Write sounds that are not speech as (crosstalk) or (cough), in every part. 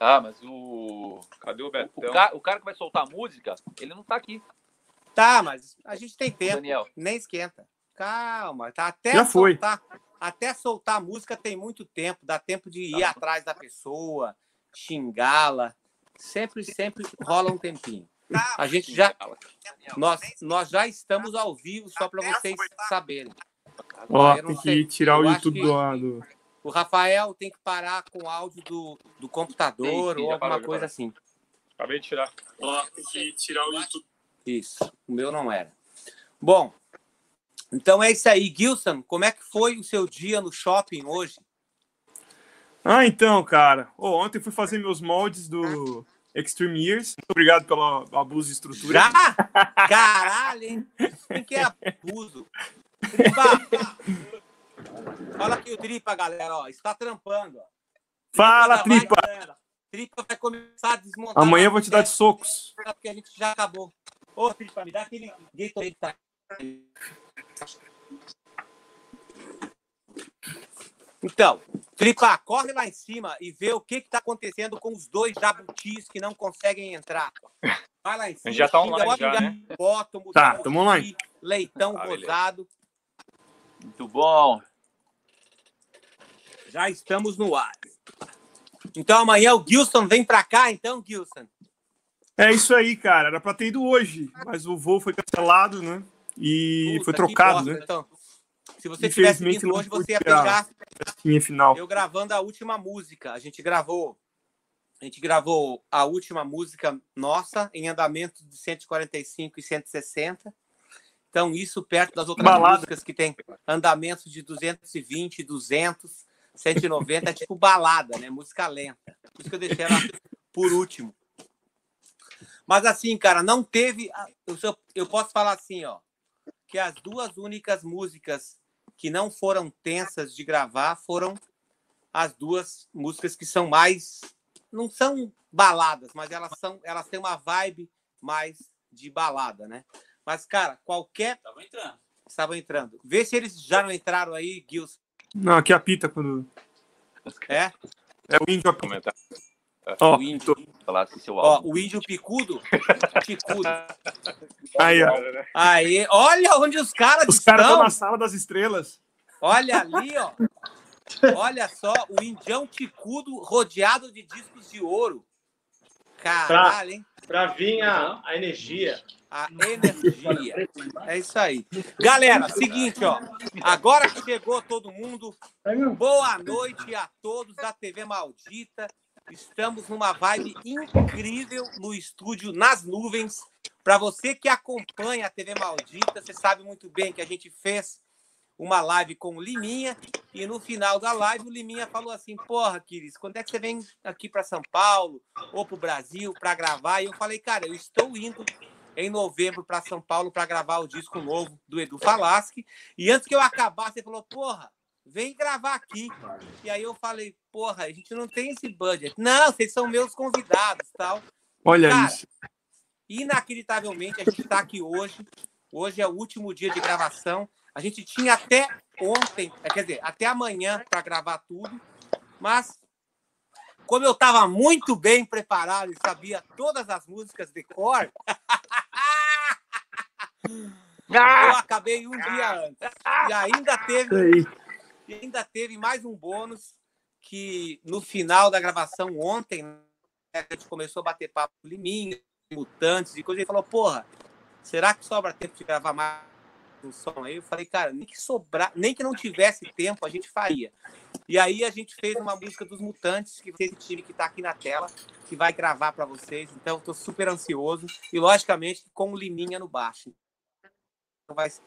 Ah, mas o. Cadê o Betão? O, ca... o cara que vai soltar a música, ele não tá aqui. Tá, mas a gente tem tempo. Daniel. Nem esquenta. Calma, tá até Já foi. soltar. Até soltar a música tem muito tempo, dá tempo de ir atrás da pessoa, xingá-la. Sempre, sempre rola um tempinho. A gente já nós, nós já estamos ao vivo só para vocês saberem. Ó, não tem que tirar o YouTube que- do lado. O Rafael tem que parar com o áudio do, do computador Sim, sim, ou alguma parou, coisa assim. Acabei de tirar. Ó, tem que tirar o YouTube. Isso, o meu não era. Bom, então é isso aí. Gilson, como é que foi o seu dia no shopping hoje? Ah, então, cara. Ô, ontem fui fazer meus moldes do Extreme Years. Muito obrigado pelo abuso de estrutura. Já? Caralho, hein? Quem que é abuso? (laughs) Fala aqui o Tripa, galera, ó. Está trampando, ó. Fala, já vai, tripa! Tripa vai começar a desmontar. Amanhã eu vou te dar de socos. Porque a gente já acabou. Ô, Tripa, me dá aquele Gatorade que tá. Então, Tripa, corre lá em cima e vê o que está acontecendo com os dois jabutis que não conseguem entrar. Vai lá em cima. Já tá online já, né? hipopótamo, Tá, tamo online. Leitão Tá, beleza. rosado. Muito bom. Já estamos no ar. Então amanhã o Gilson vem para cá, então, Gilson. É isso aí, cara. Era pra ter ido hoje, mas o voo foi cancelado, né? E Puta, foi trocado, bosta, né? Então, se você tivesse vindo hoje, você ia pegar Tinha final. eu gravando a última música. A gente gravou. A gente gravou a última música nossa em andamento de 145 e 160. Então, isso perto das outras Balada. músicas que tem andamento de 220, 200, 190, é tipo balada, né? Música lenta. Por isso que eu deixei ela por último. Mas assim, cara, não teve. Eu, eu posso falar assim, ó, que as duas únicas músicas que não foram tensas de gravar foram as duas músicas que são mais não são baladas, mas elas são elas têm uma vibe mais de balada, né? Mas cara, qualquer Tava entrando. estavam entrando. Vê se eles já não entraram aí, Gilson. Não, aqui apita quando. É? É o índio apita. Ó, o índio. Ó, o índio picudo. Picudo. (laughs) aí, ó. Aí, olha onde os caras Os caras estão. estão na sala das estrelas. Olha ali, ó. Olha só, o indião ticudo rodeado de discos de ouro. Caralho, hein? Pra vir a, a energia. A energia. É isso aí. Galera, seguinte, ó. Agora que chegou todo mundo, boa noite a todos da TV Maldita. Estamos numa vibe incrível no estúdio Nas Nuvens. Para você que acompanha a TV Maldita, você sabe muito bem que a gente fez uma live com o Liminha e no final da live o Liminha falou assim: Porra, Kiris, quando é que você vem aqui para São Paulo ou para o Brasil para gravar? E eu falei: Cara, eu estou indo em novembro para São Paulo para gravar o disco novo do Edu Falaschi. E antes que eu acabasse, ele falou: Porra, vem gravar aqui. E aí eu falei: Porra, a gente não tem esse budget. Não, vocês são meus convidados tal. Olha Cara, isso. Inacreditavelmente, a gente está aqui hoje. Hoje é o último dia de gravação. A gente tinha até ontem, eh, quer dizer, até amanhã para gravar tudo, mas como eu estava muito bem preparado e sabia todas as músicas de cor, (laughs) eu acabei um dia antes. E ainda teve ainda teve mais um bônus que no final da gravação ontem, né, a gente começou a bater papo com Liminha, mutantes e coisa, e falou, porra, será que sobra tempo de gravar mais um som aí? Eu falei, cara, nem que sobrar, nem que não tivesse tempo, a gente faria. E aí a gente fez uma música dos Mutantes, que esse time que está aqui na tela, que vai gravar para vocês. Então, estou super ansioso. E, logicamente, com o Liminha no baixo. Então, vai ser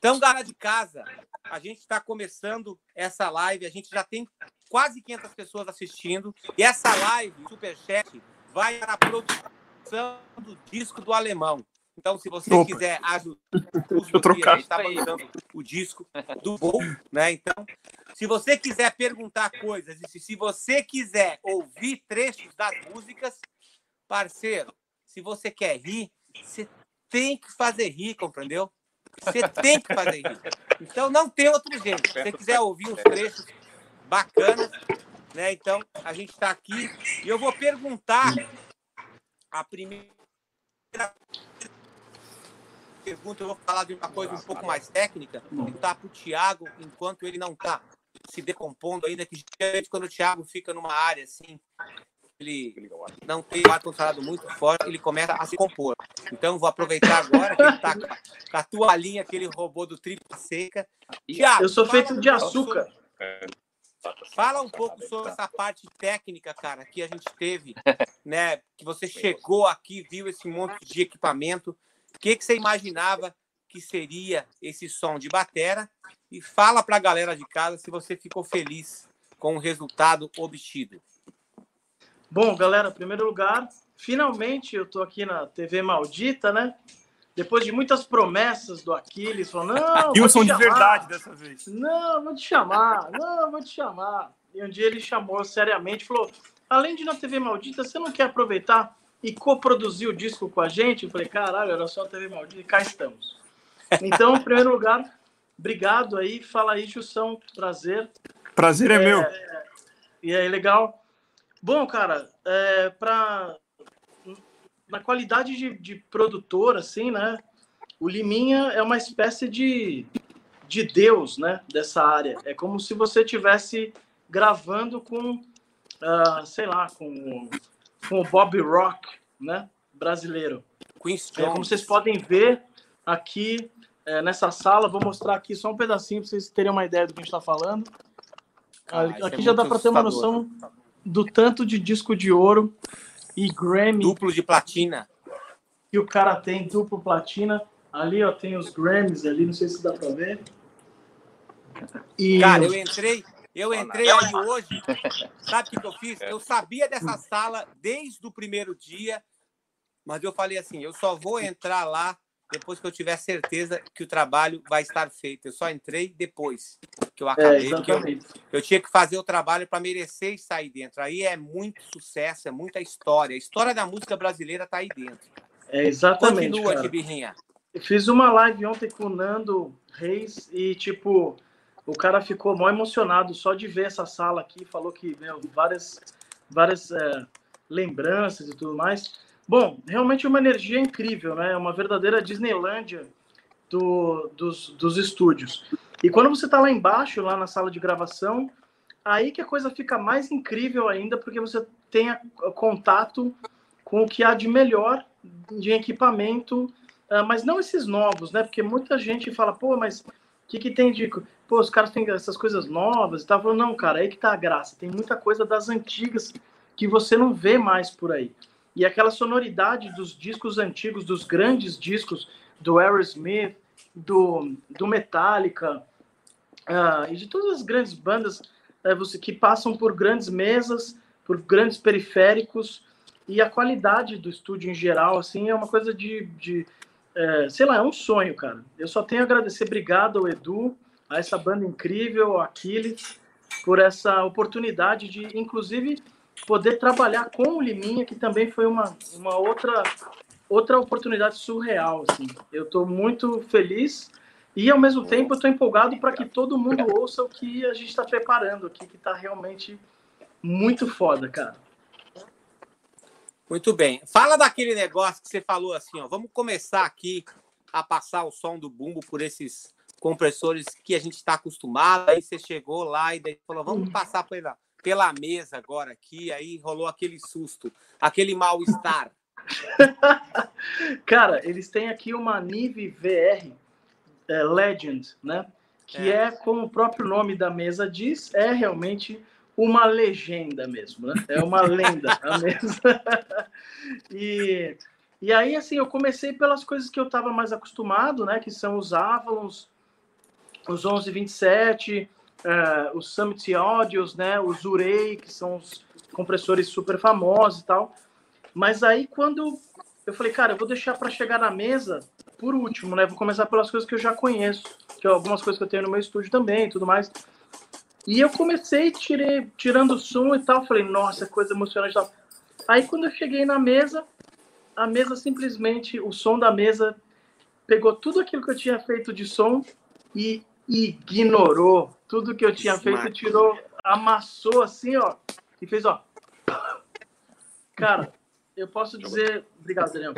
então, galera de casa, a gente está começando essa live. A gente já tem quase 500 pessoas assistindo. E essa live, Superchat, vai para a produção do disco do Alemão. Então, se você Opa. quiser ajudar, (laughs) a gente está mandando o disco do Bol, né? Então, se você quiser perguntar coisas e se, se você quiser ouvir trechos das músicas, parceiro, se você quer rir, você tem que fazer rir, compreendeu? Você tem que fazer rir. Então não tem outro jeito. Se você quiser ouvir uns trechos bacanas, né? Então, a gente está aqui e eu vou perguntar a primeira pergunta, eu vou falar de uma coisa um pouco mais técnica, perguntar para o Thiago, enquanto ele não está se decompondo ainda, que geralmente quando o Thiago fica numa área assim, ele não tem o ar-condicionado muito forte, ele começa a se compor. Então, vou aproveitar agora que ele está com a toalhinha que ele roubou do tripla seca. Thiago, Eu sou feito de açúcar. Fala um pouco sobre essa parte técnica, cara, que a gente teve, né? Que você chegou aqui, viu esse monte de equipamento. O que, que você imaginava que seria esse som de batera? E fala para a galera de casa se você ficou feliz com o resultado obtido. Bom, galera, em primeiro lugar, finalmente eu tô aqui na TV Maldita, né? Depois de muitas promessas do Aquiles, falando, não, Wilson de verdade dessa vez. Não, vou te chamar, não, vou te chamar. E um dia ele chamou seriamente, falou: além de na TV Maldita, você não quer aproveitar e coproduzir o disco com a gente? Eu falei: caralho, era só a TV Maldita e cá estamos. Então, em primeiro lugar, obrigado aí. Fala aí, Jussão, prazer. Prazer é, meu. E aí, legal. Bom, cara, é, pra, na qualidade de, de produtor, assim, né? O Liminha é uma espécie de, de deus, né? Dessa área. É como se você tivesse gravando com, ah, sei lá, com, com o Bob Rock, né? Brasileiro. É, como vocês podem ver aqui é, nessa sala, vou mostrar aqui só um pedacinho para vocês terem uma ideia do que a gente está falando. Ah, aqui é já dá para ter uma noção do tanto de disco de ouro e Grammy Duplo de platina. que o cara tem, duplo platina. Ali, ó, tem os Grammys ali, não sei se dá para ver. E Cara, eu entrei, eu entrei aí hoje. Sabe o que eu fiz? Eu sabia dessa sala desde o primeiro dia, mas eu falei assim: eu só vou entrar lá depois que eu tiver certeza que o trabalho vai estar feito. Eu só entrei depois que eu é, acabei, porque eu, eu tinha que fazer o trabalho para merecer sair dentro. Aí é muito sucesso, é muita história. A história da música brasileira está aí dentro. É, exatamente. Continua, cara. Tibirrinha. Eu fiz uma live ontem com o Nando Reis e, tipo, o cara ficou mó emocionado só de ver essa sala aqui. Falou que, meu, várias, várias é, lembranças e tudo mais. Bom, realmente é uma energia incrível, né? É uma verdadeira Disneylândia do, dos, dos estúdios. E quando você tá lá embaixo, lá na sala de gravação, aí que a coisa fica mais incrível ainda, porque você tem contato com o que há de melhor de equipamento ah, mas não esses novos, né? Porque muita gente fala, pô, mas o que, que tem de. Pô, os caras têm essas coisas novas e tal. Não, cara, aí que tá a graça. Tem muita coisa das antigas que você não vê mais por aí. E aquela sonoridade dos discos antigos, dos grandes discos do Aerosmith, do, do Metallica, ah, e de todas as grandes bandas eh, você, que passam por grandes mesas, por grandes periféricos, e a qualidade do estúdio em geral, assim, é uma coisa de, de é, sei lá, é um sonho, cara. Eu só tenho a agradecer, obrigado ao Edu, a essa banda incrível, Aquiles, por essa oportunidade de, inclusive, poder trabalhar com o Liminha, que também foi uma, uma outra, outra oportunidade surreal, assim. Eu estou muito feliz e, ao mesmo tempo, estou empolgado para que todo mundo ouça o que a gente está preparando aqui, que está realmente muito foda, cara. Muito bem. Fala daquele negócio que você falou assim, ó. Vamos começar aqui a passar o som do bumbo por esses compressores que a gente está acostumado. Aí você chegou lá e daí falou, vamos passar pela, pela mesa agora aqui. Aí rolou aquele susto, aquele mal-estar. (laughs) Cara, eles têm aqui uma Nive VR é, Legend, né? Que É. é. como o próprio nome da mesa diz, é realmente uma legenda mesmo, né? É uma lenda (laughs) a mesa. (laughs) e, e aí, assim, eu comecei pelas coisas que eu estava mais acostumado, né? Que são os Avalons, os 1127, eh, os Summit Audios, né? Os Urei, que são os compressores super famosos e tal. Mas aí, quando eu falei, cara, eu vou deixar para chegar na mesa por último, né? Vou começar pelas coisas que eu já conheço, que é algumas coisas que eu tenho no meu estúdio também e tudo mais. E eu comecei tirei, tirando o som e tal, falei, nossa, coisa emocionante e tal. Aí quando eu cheguei na mesa, a mesa simplesmente, o som da mesa pegou tudo aquilo que eu tinha feito de som e ignorou tudo que eu tinha feito, Smart. tirou amassou assim, ó, e fez, ó. Cara, eu posso dizer. Obrigado, Daniel.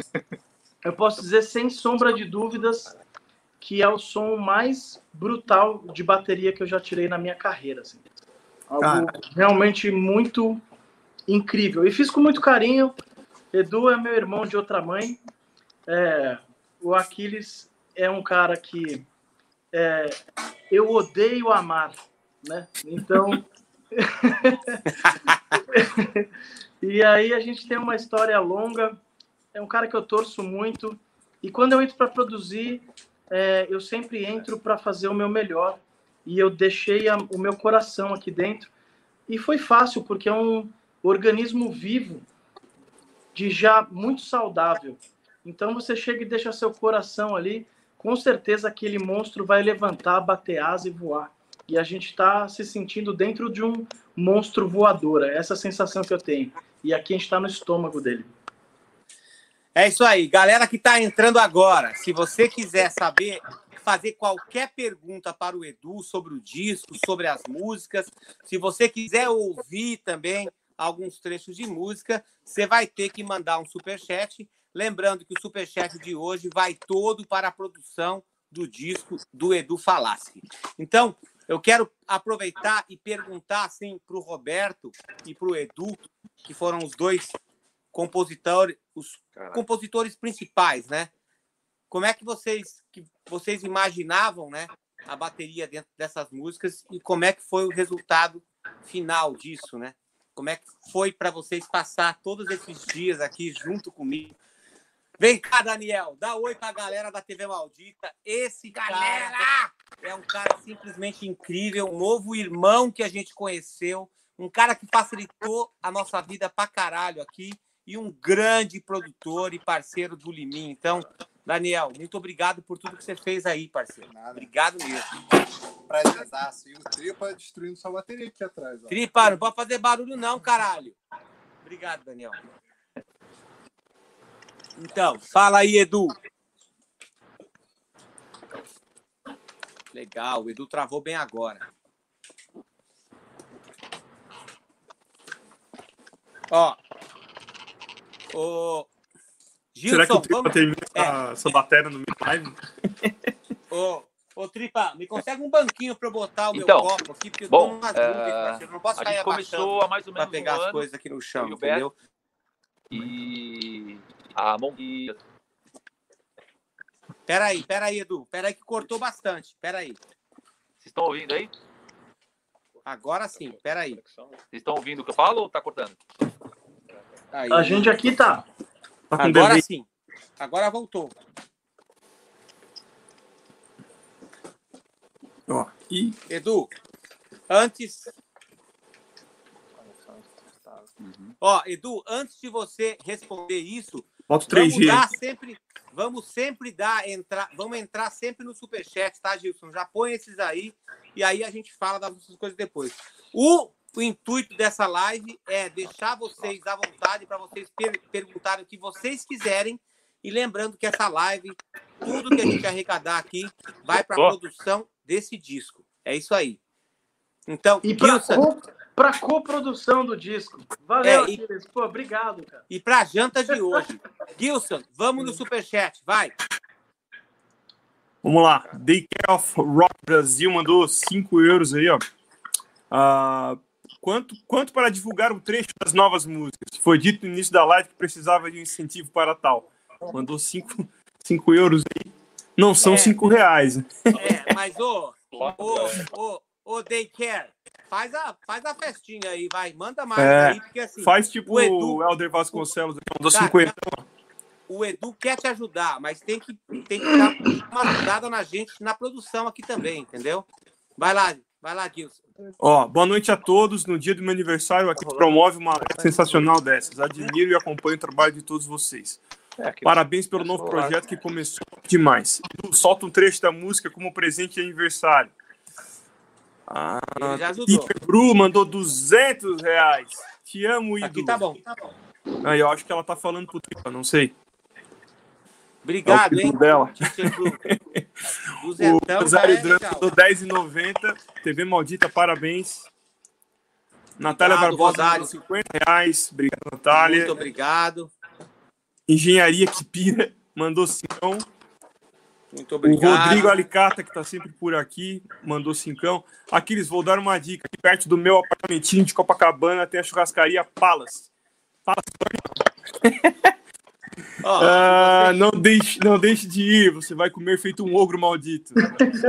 Eu posso dizer sem sombra de dúvidas que é o som mais brutal de bateria que eu já tirei na minha carreira. Assim. Algo realmente muito incrível. E fiz com muito carinho. Edu é meu irmão de outra mãe. É, o Aquiles é um cara que é, eu odeio amar, né? Então. (laughs) e aí a gente tem uma história longa. É um cara que eu torço muito. E quando eu entro para produzir, é, eu sempre entro para fazer o meu melhor. E eu deixei a, o meu coração aqui dentro. E foi fácil, porque é um organismo vivo, de já muito saudável. Então você chega e deixa seu coração ali, com certeza aquele monstro vai levantar, bater asa e voar. E a gente está se sentindo dentro de um monstro voador. É essa sensação que eu tenho. E aqui a gente está no estômago dele. É isso aí, galera que está entrando agora. Se você quiser saber, fazer qualquer pergunta para o Edu sobre o disco, sobre as músicas, se você quiser ouvir também alguns trechos de música, você vai ter que mandar um super chat. Lembrando que o super chat de hoje vai todo para a produção do disco do Edu Falaschi. Então, eu quero aproveitar e perguntar assim para o Roberto e para o Edu, que foram os dois compositores, os Caraca. compositores principais, né? Como é que vocês que vocês imaginavam, né, a bateria dentro dessas músicas e como é que foi o resultado final disso, né? Como é que foi para vocês passar todos esses dias aqui junto comigo? Vem cá, Daniel, dá oi para a galera da TV Maldita. Esse galera cara é um cara simplesmente incrível, um novo irmão que a gente conheceu, um cara que facilitou a nossa vida pra caralho aqui e um grande produtor e parceiro do Limim. Então, Daniel, muito obrigado por tudo que você fez aí, parceiro. Nada. Obrigado mesmo. Prazerzaço. E o Tripa destruindo sua bateria aqui atrás. Ó. Tripa, não pode fazer barulho não, caralho. Obrigado, Daniel. Então, fala aí, Edu. Legal, o Edu travou bem agora. Ó, Ô, Gilson, Será que o Tripa vamos... termina é. essa bateria no meu live? Ô, ô, Tripa, me consegue um banquinho para eu botar o então, meu copo aqui, porque eu bom, tô numas é... não posso a gente começou a mais ou menos pra pegar um as coisas aqui no chão, entendeu? E a mão... Peraí, peraí, Edu. Peraí que cortou bastante. Peraí. Vocês estão ouvindo aí? Agora sim, peraí. Vocês estão ouvindo o que eu falo ou tá cortando? Aí. A gente aqui tá. tá Agora sim. Agora voltou. Ó, e... Edu, antes. Uhum. Ó, Edu, antes de você responder isso, Falta 3G. vamos sempre, vamos sempre dar entrar, vamos entrar sempre no superchat, tá, Gilson? Já põe esses aí e aí a gente fala das outras coisas depois. O o intuito dessa live é deixar vocês à vontade para vocês per perguntarem o que vocês quiserem. E lembrando que essa live, tudo que a gente arrecadar aqui, vai para a produção desse disco. É isso aí. Então, e para coprodução do disco. Valeu, é, e, Pô, obrigado, cara. E para a janta de hoje. (laughs) Gilson, vamos no superchat, vai. Vamos lá. Day Care of Rock Brasil mandou 5 euros aí, ó. Uh, Quanto, quanto para divulgar o trecho das novas músicas? Foi dito no início da live que precisava de um incentivo para tal. Mandou 5 euros aí. Não são 5 é, reais. É, mas ô, ô, ô, ô, Daycare, faz a, faz a festinha aí, vai. Manda mais é, aí, porque assim. Faz tipo o, Edu, o Helder Vasconcelos, mandou 50. O Edu quer te ajudar, mas tem que, tem que dar uma ajudada na gente na produção aqui também, entendeu? Vai lá, vai lá, Gilson. Ó, boa noite a todos. No dia do meu aniversário, aqui promove uma sensacional dessas. Admiro e acompanho o trabalho de todos vocês. É, Parabéns pelo novo projeto que começou demais. Solta um trecho da música como presente de aniversário. Ah, Peter Bru mandou 200 reais. Te amo, Ido. Aqui tá bom. Tá bom. Aí, eu acho que ela tá falando pro Tripa, não sei. Obrigado, é hein? Dela. (laughs) o Rosário Drama do 10,90. TV Maldita, parabéns. Natália Obrigado, Barbosa, Rosário. mandou 50 reais. Obrigado, Natália. Muito obrigado. Engenharia que pira, mandou 5. Muito O obrigado. Rodrigo Alicata, que está sempre por aqui, mandou cincão. Aquiles, vou dar uma dica. Aqui perto do meu apartamentinho de Copacabana tem a churrascaria Palas. (laughs) Ó, Ah, não, deixe, não deixe de ir, você vai comer feito um ogro maldito.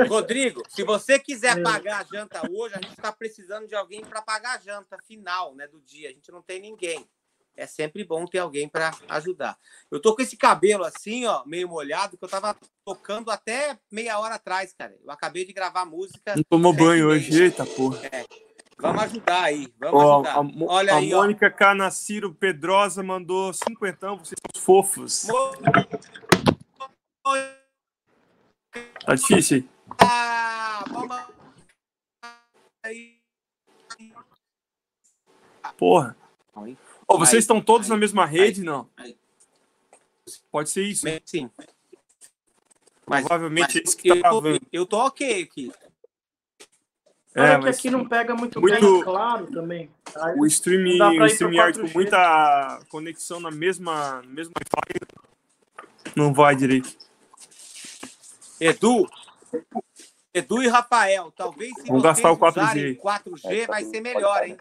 Rodrigo, se você quiser É. pagar a janta hoje, a gente está precisando de alguém para pagar a janta final né, do dia. A gente não tem ninguém. É sempre bom ter alguém para ajudar. Eu tô com esse cabelo assim, ó, meio molhado, que eu tava tocando até meia hora atrás, cara. Eu acabei de gravar música. Não tomou banho hoje, eita porra. Vamos ajudar aí, vamos Ó, ajudar. a, Mo- Olha a aí, ó. Mônica Canaciro Pedrosa mandou cinquentão, vocês são fofos. Tá difícil aí. Ah, aí. Porra. Ô, vocês Aí, estão todos aí, na mesma rede, aí, não? aí. Pode ser isso. Sim. Mas, Provavelmente mas é isso que eu, tá tô, travando. eu tô ok aqui. Olha É, que aqui não pega muito, muito- bem, é claro também. Aí, o stream, Não dá pra ir o StreamYard 4G. com muita conexão na mesma, no mesmo Wi-Fi não vai direito. Edu, Edu e Rafael, talvez se Vamos vocês gastar o 4G. usarem 4G vai ser melhor, hein?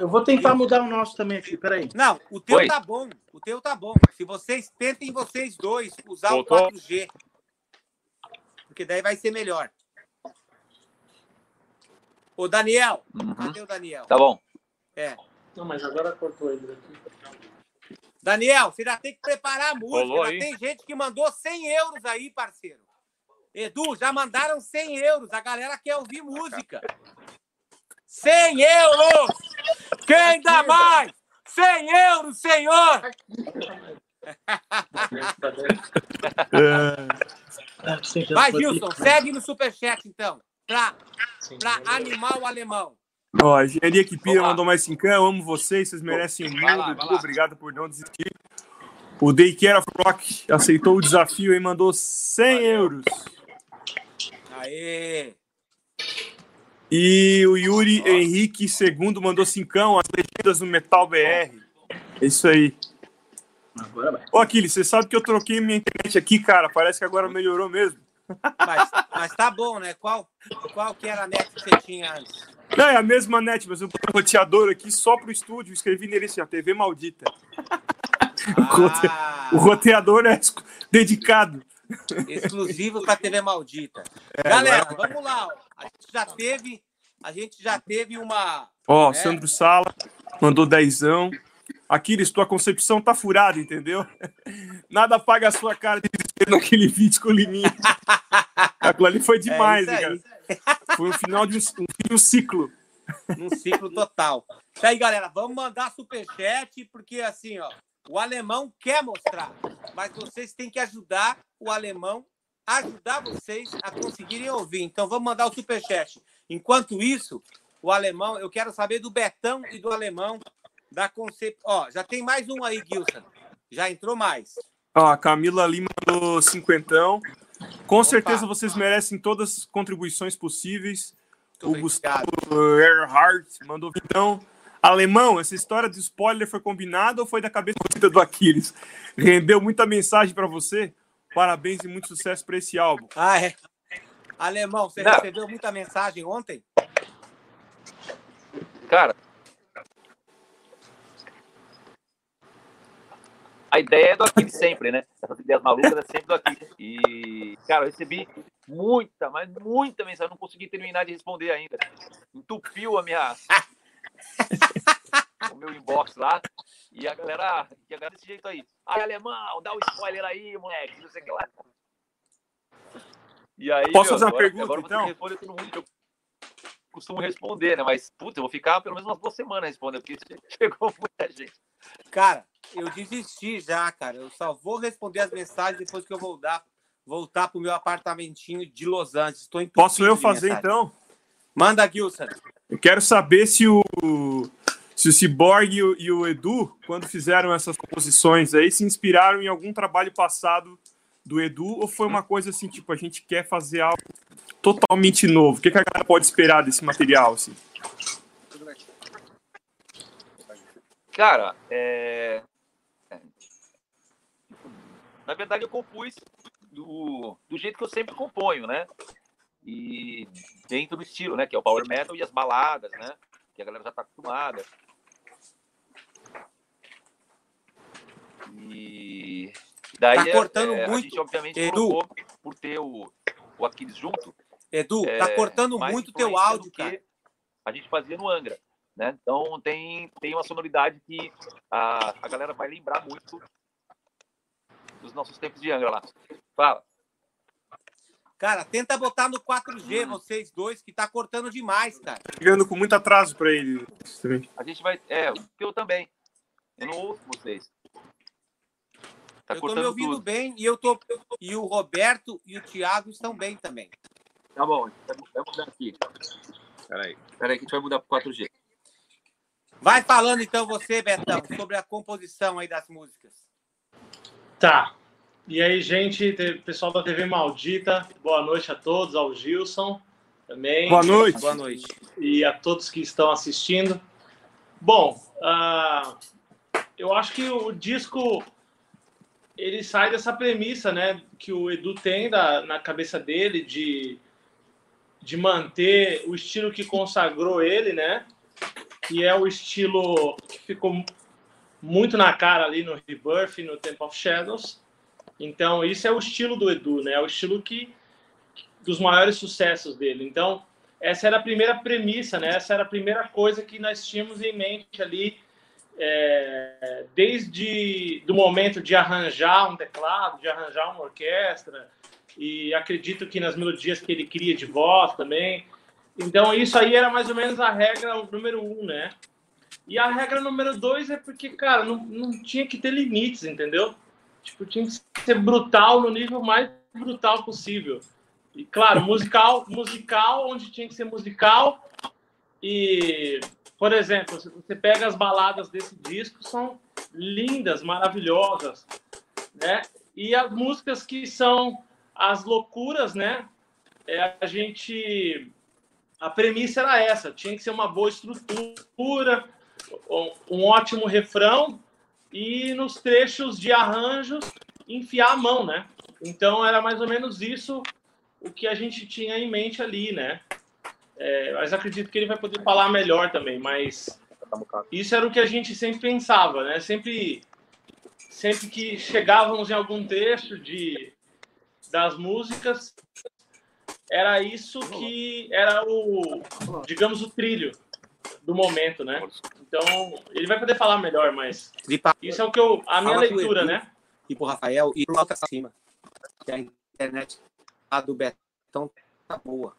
Eu vou tentar mudar o nosso também aqui, peraí. Não, o teu Oi. tá bom, o teu tá bom. Se vocês tentem vocês dois usar Voltou? o 4G, porque daí vai ser melhor. Ô Daniel, Uhum. cadê o Daniel? Tá bom. É. Não, mas agora cortou ele aqui. Daniel, você já tem que preparar a música. Rolou já tem gente que mandou 100 euros aí, parceiro. Edu, já mandaram 100 euros. A galera quer ouvir música. 100 euros! Quem dá mais? 100 euros, senhor! É, Vai, Gilson, segue no superchat, então. Pra, pra animar o alemão. ó, a engenharia que pira mandou mais cincão. Eu amo vocês, vocês merecem o mundo. Obrigado por não desistir. O Daycare of Rock aceitou o desafio e mandou 100 euros. Aê! E o Yuri Henrique II mandou cincão, as legendas no Metal BR. É isso aí. Agora vai. Ô, Aquiles, você sabe que eu troquei minha internet aqui, cara. Parece que agora melhorou mesmo. Mas, mas tá bom, né? Qual, qual que era a net que você tinha antes? Não, é a mesma net, mas eu botei um roteador aqui só pro estúdio. Escrevi nele assim, ó, TV maldita. Ah, O roteador é dedicado. exclusivo para TV Maldita. É, Galera, vamos lá. ó. A gente já teve, a gente já teve uma. Ó, É. Sandro Sala mandou dezão. Aquiles, tua concepção tá furada, entendeu? (laughs) Nada apaga a sua cara de desespero naquele vídeo com o Liminha. (laughs) Aquilo ali foi demais, É isso hein, aí. cara. Foi o final de um, um um ciclo. num ciclo total. Isso aí, galera, vamos mandar superchat, porque assim, ó, o alemão quer mostrar, mas vocês têm que ajudar o alemão, ajudar vocês a conseguirem ouvir. Então vamos mandar o superchat. Enquanto isso, o alemão, eu quero saber do Betão e do alemão da Concep... Ó, já tem mais um aí, Gilson. Já entrou mais. Ó, a Camila Lima mandou cinquentão. Com Opa. certeza vocês merecem todas as contribuições possíveis. Muito o Gustavo. Earhart mandou então. Alemão, essa história de spoiler foi combinada ou foi da cabeça do Aquiles? Rendeu muita mensagem para você? Parabéns e muito sucesso para esse álbum. Ah, é. Alemão, você Não. recebeu muita mensagem ontem? Cara. A ideia é do Aquiles sempre, né? Essas ideias malucas é sempre do Aquiles. E, cara, eu recebi muita, mas muita mensagem. Eu não consegui terminar de responder ainda. Entupiu a minha. (laughs) o meu inbox lá. E a galera, e a galera desse jeito aí. Ai, alemão, dá o spoiler aí, moleque. Não sei o que lá. E aí, Posso meu, fazer uma agora, pergunta, agora vou então? todo mundo que eu costumo responder, né? Mas, puta, eu vou ficar pelo menos umas duas semanas respondendo, porque (laughs) chegou muita gente. Cara, eu desisti já, cara. Eu só vou responder as mensagens depois que eu voltar, voltar pro meu apartamentinho de Los Angeles. Estou entupido Posso eu fazer mensagem. então? Manda, Gilson. Eu quero saber se o se o Cyborg e o, e o Edu, quando fizeram essas composições aí, se inspiraram em algum trabalho passado do Edu ou foi uma coisa assim, tipo, a gente quer fazer algo totalmente novo? O que, que a galera pode esperar desse material? Assim? Cara, é... na verdade eu compus do, do jeito que eu sempre componho, né? E dentro do estilo, né? Que é o power metal e as baladas, né? Que a galera já tá acostumada. E daí Tá cortando é, a muito. gente obviamente Edu. por ter o, o Aquiles junto, Edu, é, tá cortando muito teu áudio, cara. A gente fazia no Angra, né? Então tem, tem uma sonoridade que a, a galera vai lembrar muito dos nossos tempos de Angra lá. Fala. Cara, tenta botar no 4G, vocês dois, que tá cortando demais, cara. Chegando com muito atraso pra ele. A gente vai. É, eu também. Eu não ouço vocês. Tá eu tô me ouvindo tudo. bem e eu tô. E o Roberto e o Thiago estão bem também. Tá bom, vai mudar aqui. Peraí. Peraí, que a gente vai mudar pro 4G. Vai falando então você, Betão, sobre a composição aí das músicas. Tá. E aí, gente, te- pessoal da TV Maldita, boa noite a todos, ao Gilson também. Boa noite. Boa noite. e a todos que estão assistindo. Bom, ah, eu acho que o disco ele sai dessa premissa, né, que o Edu tem da, na cabeça dele de, de manter o estilo que consagrou ele, né, que é o estilo que ficou muito na cara ali no Rebirth no Temple of Shadows. Então, isso é o estilo do Edu, né, é o estilo que dos maiores sucessos dele. Então, essa era a primeira premissa, né? Essa era a primeira coisa que nós tínhamos em mente ali, é, desde do momento de arranjar um teclado, de arranjar uma orquestra, e acredito que nas melodias que ele cria de voz também. Então isso aí era mais ou menos a regra número um, né? E a regra número dois é porque, cara, não, não tinha que ter limites, entendeu? Tipo, tinha que ser brutal no nível mais brutal possível. E claro, musical, musical onde tinha que ser musical. E, por exemplo, você pega as baladas desse disco, são lindas, maravilhosas, né? E as músicas que são as loucuras, né? É, a gente a premissa era essa, tinha que ser uma boa estrutura, um ótimo refrão e nos trechos de arranjos enfiar a mão, né? Então era mais ou menos isso o que a gente tinha em mente ali, né? É, mas acredito que ele vai poder falar melhor também, mas isso era o que a gente sempre pensava, né? Sempre, sempre que chegávamos em algum trecho de das músicas, era isso que era o, digamos, o trilho do momento, né? Então ele vai poder falar melhor, mas isso é o que eu, a minha leitura, né? e pro Rafael e pro Alta Cima. Que a internet a do Betão tá boa.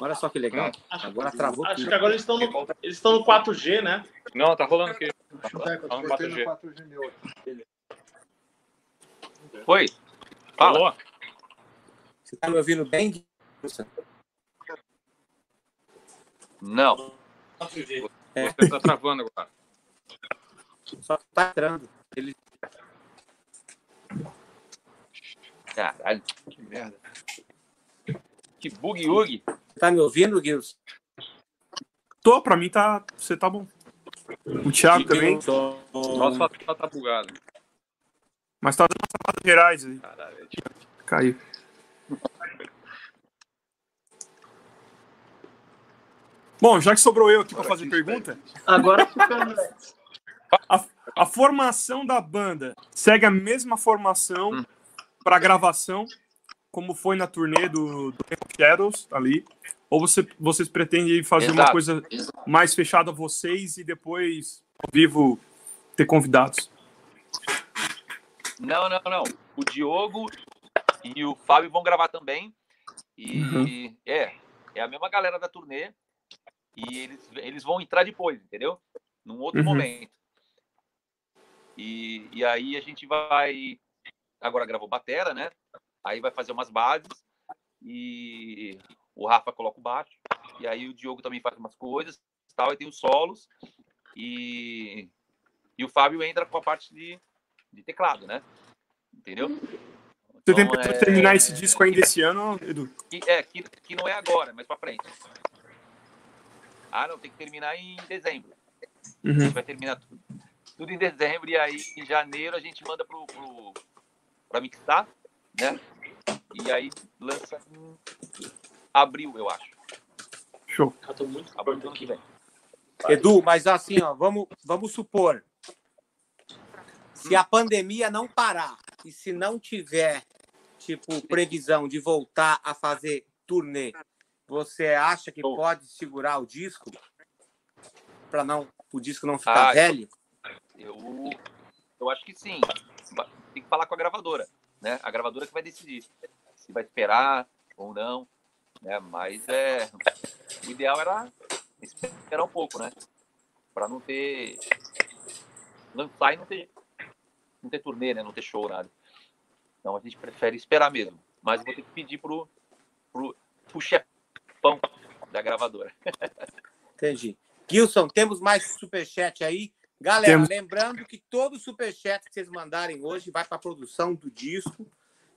Olha só que legal. Agora travou Acho tudo. que agora eles estão no, eles estão no 4G, né? Não, tá rolando aqui. Chuteco, Tá no eu cortei 4G. no 4G meu. Oi? Alô? Você tá me ouvindo bem? Não. Você tá travando agora. Só tá entrando. Ele Caralho, que merda. Que bug ug. Tá me ouvindo, Gilson? Tô, pra mim tá. Você tá bom. O Thiago também. Nossa, tá, tá bugado. Mas tá dando travadas gerais aí. Caralho. Caiu. Bom, já que sobrou eu aqui pra fazer pergunta, Agora (laughs) fica. a formação da banda segue a mesma formação Hum. para gravação, como foi na turnê do, do Shadows ali? Ou você, vocês pretendem fazer uma Exato. coisa mais fechada a vocês e depois, ao vivo, ter convidados? Não, não, não. O Diogo e o Fábio vão gravar também. E Uhum. é, é a mesma galera da turnê. E eles, eles vão entrar depois, entendeu? Num outro Uhum. momento. E, e aí a gente vai. Agora gravou batera, né? Aí vai fazer umas bases. E o Rafa coloca o baixo. E aí o Diogo também faz umas coisas. Tal, aí tem os solos. E, e o Fábio entra com a parte de, de teclado, né? Entendeu? Você tem Então, pretensão é- de terminar esse disco ainda esse ano, Edu? que, é, que, que não é agora, mas pra frente. Ah, não, tem que terminar em dezembro. Uhum. A gente vai terminar tudo, tudo em dezembro e aí em janeiro a gente manda pro, pro, pra mixar, né? E aí lança em abril, eu acho. Show. Eu tô muito Abril do ano que vem. Edu, mas assim, ó, vamos, vamos supor. Se a pandemia não parar e se não tiver, tipo, previsão de voltar a fazer turnê, você acha que pode segurar o disco? Para não o disco não ficar Ah, velho? Eu, eu acho que sim. Tem que falar com a gravadora, né? A gravadora que vai decidir se vai esperar ou não, né? Mas é o ideal era esperar um pouco, né? Para não ter lançar e não ter não ter turnê, né? Não ter show nada. Então a gente prefere esperar mesmo. Mas vou ter que pedir pro pro, pro chefão da gravadora. (laughs) Entendi. Gilson, temos mais superchat aí. Galera, Temos. lembrando que todo superchat que vocês mandarem hoje vai para a produção do disco.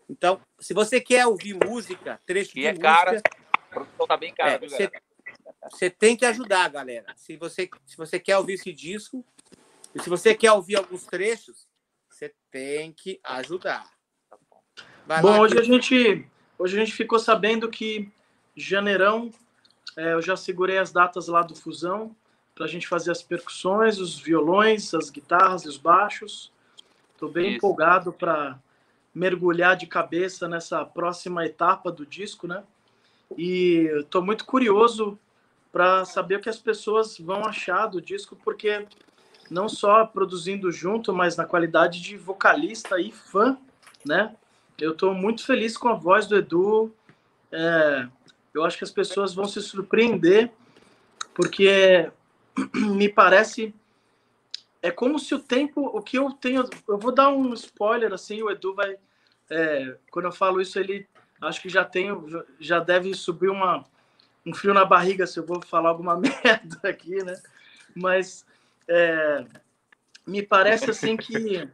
Então, se você quer ouvir música, trecho Que de é música, cara, a produção tá bem cara, É, viu, você, galera? você tem que ajudar, galera. Se você, se você quer ouvir esse disco, e se você quer ouvir alguns trechos, você tem que ajudar. Vai Bom, lá, hoje a gente hoje a gente ficou sabendo que janeirão é, eu já segurei as datas lá do Fusão para a gente fazer as percussões, os violões, as guitarras e os baixos. Estou bem Isso. empolgado para mergulhar de cabeça nessa próxima etapa do disco, né? E estou muito curioso para saber o que as pessoas vão achar do disco, porque não só produzindo junto, mas na qualidade de vocalista e fã, né? Eu estou muito feliz com a voz do Edu. É, eu acho que as pessoas vão se surpreender, porque (clears throat) me parece é como se o tempo, o que eu tenho, eu vou dar um spoiler assim, o Edu vai, é, quando eu falo isso ele acho que já tem, já deve subir uma um frio na barriga se eu vou falar alguma (laughs) merda aqui, né? Mas é, me parece assim que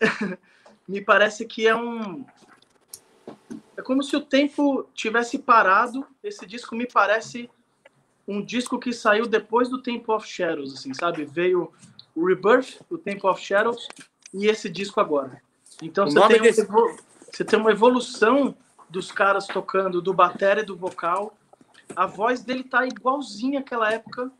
(laughs) me parece que é um é como se o tempo tivesse parado. Esse disco me parece um disco que saiu depois do Temple of Shadows, assim, sabe? Veio o Rebirth, o Temple of Shadows e esse disco agora. Então O você tem, um desse- evo- você tem uma evolução dos caras tocando, do bateria e do vocal. A voz dele tá igualzinha àquela época,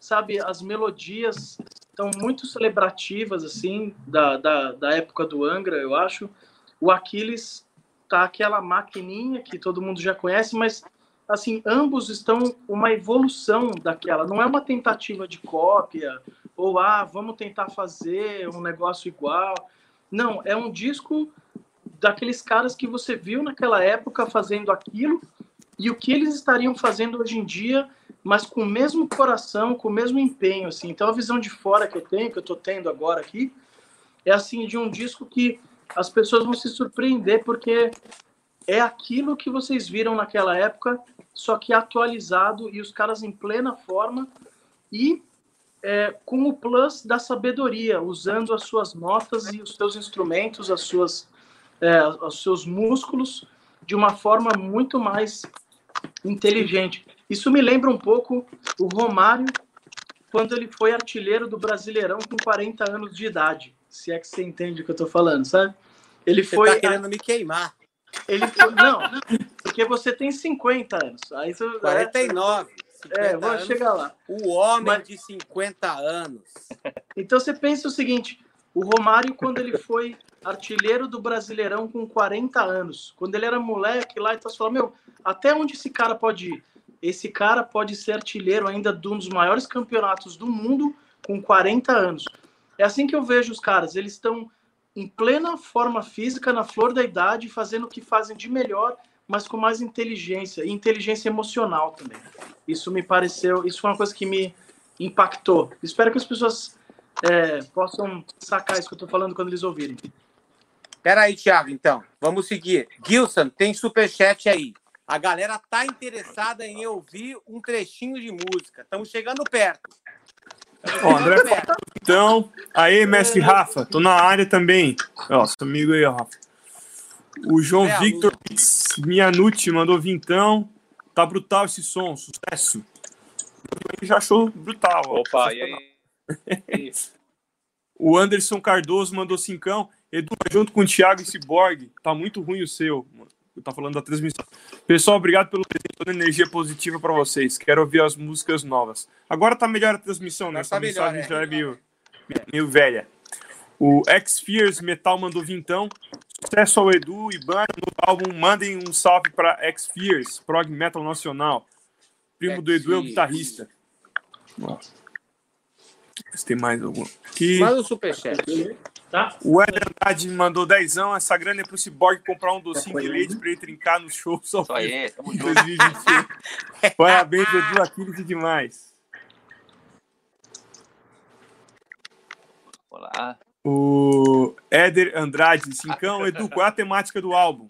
sabe? As melodias estão muito celebrativas, assim, da, da, da época do Angra, eu acho. O Aquiles tá aquela maquininha que todo mundo já conhece, mas assim, ambos estão uma evolução daquela, não é uma tentativa de cópia ou ah, vamos tentar fazer um negócio igual. Não, é um disco daqueles caras que você viu naquela época fazendo aquilo e o que eles estariam fazendo hoje em dia, mas com o mesmo coração, com o mesmo empenho, assim. Então a visão de fora que eu tenho, que eu tô tendo agora aqui, é assim de um disco que as pessoas vão se surpreender porque é aquilo que vocês viram naquela época, só que atualizado e os caras em plena forma e é, com o plus da sabedoria, usando as suas notas e os seus instrumentos, as suas, é, os seus músculos de uma forma muito mais inteligente. Isso me lembra um pouco o Romário quando ele foi artilheiro do Brasileirão com 40 anos de idade, se é que você entende o que eu estou falando, sabe? Ele Você foi tá querendo me queimar. ele foi, não, porque você tem 50 anos. Aí você, 49. 50 É, vou anos. chegar lá. O homem Mas- de 50 anos. Então você pensa o seguinte: o Romário, quando ele foi artilheiro do Brasileirão com 40 anos, quando ele era moleque lá, então você fala, meu, até onde esse cara pode ir? Esse cara pode ser artilheiro ainda de um dos maiores campeonatos do mundo com 40 anos. É assim que eu vejo os caras, eles estão em plena forma física, na flor da idade, fazendo o que fazem de melhor, mas com mais inteligência, e inteligência emocional também. Isso me pareceu, isso foi uma coisa que me impactou. Espero que as pessoas é, possam sacar isso que eu tô falando quando eles ouvirem. Pera aí, Thiago, então. Vamos seguir. Gilson, tem superchat aí. A galera tá interessada em ouvir um trechinho de música. Estamos chegando perto. Ó, chegando André perto. Então, aí, mestre Rafa, tô na área também. Ó, seu amigo aí, Rafa. O João É, Victor Mianucci mandou vintão. Tá brutal esse som, sucesso. já achou brutal. Opa, e aí? (laughs) O Anderson Cardoso mandou cincão. Edu, junto com o Thiago e Cyborg, tá muito ruim o seu. Tá falando da transmissão. Pessoal, obrigado pelo presente, toda a energia positiva para vocês. Quero ouvir as músicas novas. Agora tá melhor a transmissão, né? Essa tá melhor, mensagem é. já é meio, meio velha. O X-Fears Metal mandou vintão. Sucesso ao Edu e Band no álbum. Mandem um salve para X-Fears, prog metal nacional. Primo do Edu é o guitarrista. Se tem mais algum. Aqui. Manda o superchat. Tá? O Eder Andrade mandou dezão. Essa grana é pro Cyborg comprar um docinho de leite pra ele trincar no show só Isso aí, tamo em junto. (laughs) 2021. Parabéns, Edu Aquiles e demais. Olá. O Éder Andrade, cincão. Edu, qual é a temática do álbum?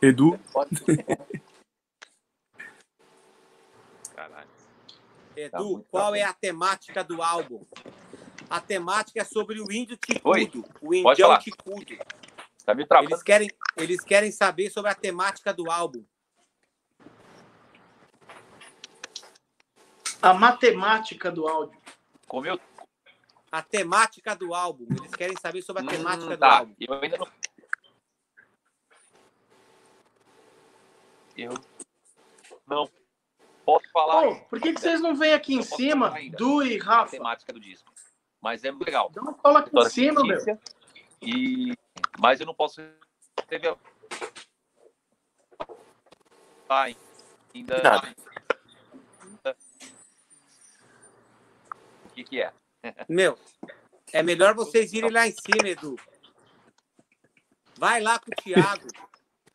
Edu, (laughs) Caralho. Tá Edu, muito qual bom. é a temática do álbum? A temática é sobre o índio Oi, ticudo. O pode indião falar. ticudo. Tá me travando? Eles querem, eles querem saber sobre a temática do álbum. A matemática do áudio. Comeu? A temática do álbum. Eles querem saber sobre a temática Hum, do tá. álbum. Eu ainda não. Eu não posso falar Pô, por que, que vocês não vêm aqui em cima. Du e a Rafa? temática do disco. Mas é muito legal. Dá uma cola aqui em cima, meu. E... Mas eu não posso revelar ainda. Nada. Que, que é? Meu, é melhor vocês irem lá em cima, Edu. Vai lá com o Thiago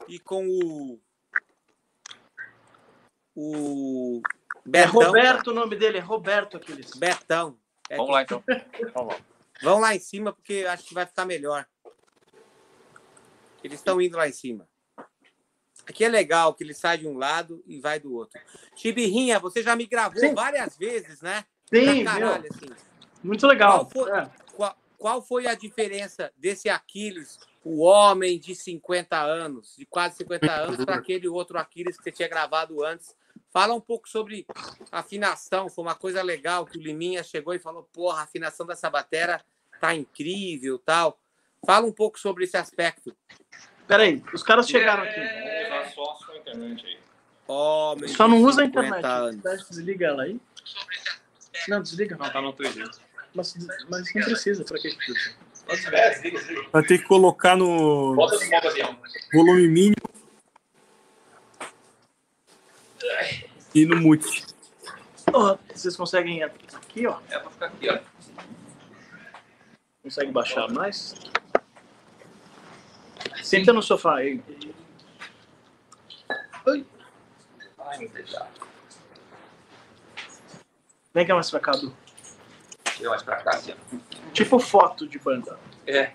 e com o. O. É Betão. Roberto o nome dele, é Roberto aqueles. Betão. É Vamos que- lá então. Vamos lá. Vão lá em cima, porque acho que vai ficar melhor. Eles estão indo lá em cima. Aqui é legal que ele sai de um lado e vai do outro. Chibirrinha, você já me gravou Sim. várias vezes, né? Sim, meu. caralho, assim. Muito legal. Qual foi- É. Qual, qual foi a diferença desse Aquiles, o homem de 50 anos, de quase 50 anos, para aquele outro Aquiles que você tinha gravado antes? Fala um pouco sobre afinação. Foi uma coisa legal que o Liminha chegou e falou: porra, a afinação dessa batera tá incrível tal. Fala um pouco sobre esse aspecto. Peraí, os caras chegaram aqui. Só internet aí. Não usa a 50 internet. Desliga ela aí. Não, desliga. Não, tá no 3G. Mas, mas não precisa. Pra que? É, desliga, desliga. vai ter que colocar no Bota no modo avião. volume mínimo e no mute. Vocês conseguem aqui, ó? É pra ficar aqui, ó. Consegue baixar mais? Senta no sofá aí. Oi. Ai, meu Deus. Vem cá mais pra cá, Du. Tira mais pra cá, assim. Tipo foto de banda. É.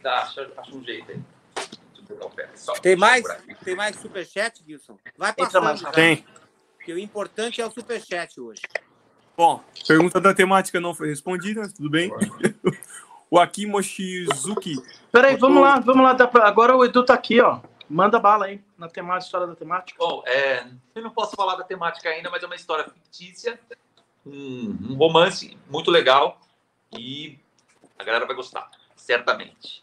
Tá, acha um jeito aí. Deixa eu botar o pé. Só- Tem mais, tem mais superchat, Gilson? Vai passando. mais já, Tem. Porque o importante é o superchat hoje. Bom, pergunta da temática não foi respondida, tudo bem. (laughs) O Akimo Shizuki Peraí, vamos lá, vamos lá. pra- Agora o Edu tá aqui, ó. Manda bala aí na temática, história da temática. Bom, é, eu não posso falar da temática ainda, mas é uma história fictícia, um, um romance muito legal e a galera vai gostar, certamente.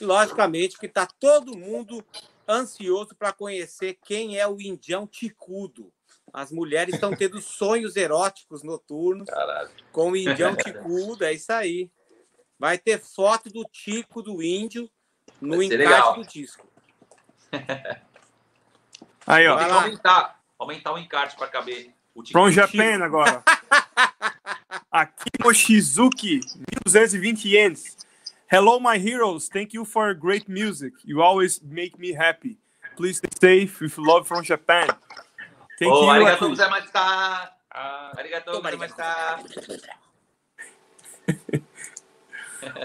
logicamente que tá todo mundo ansioso para conhecer quem é o indião ticudo. As mulheres estão tendo (laughs) sonhos eróticos noturnos Caralho. com o indião (laughs) ticudo, é isso aí. Vai ter foto do tico do índio no legal. do disco. Aí, ó. Tem que aumentar, aumentar o encarte para caber. From Japan agora. (laughs) Akimo Shizuki, 1220 ienes. Hello, my heroes. Thank you for great music. You always make me happy. Please stay safe with love from Japan. Thank Oh, you, arigatou gozaimashita. Arigatou gozaimashita. (laughs)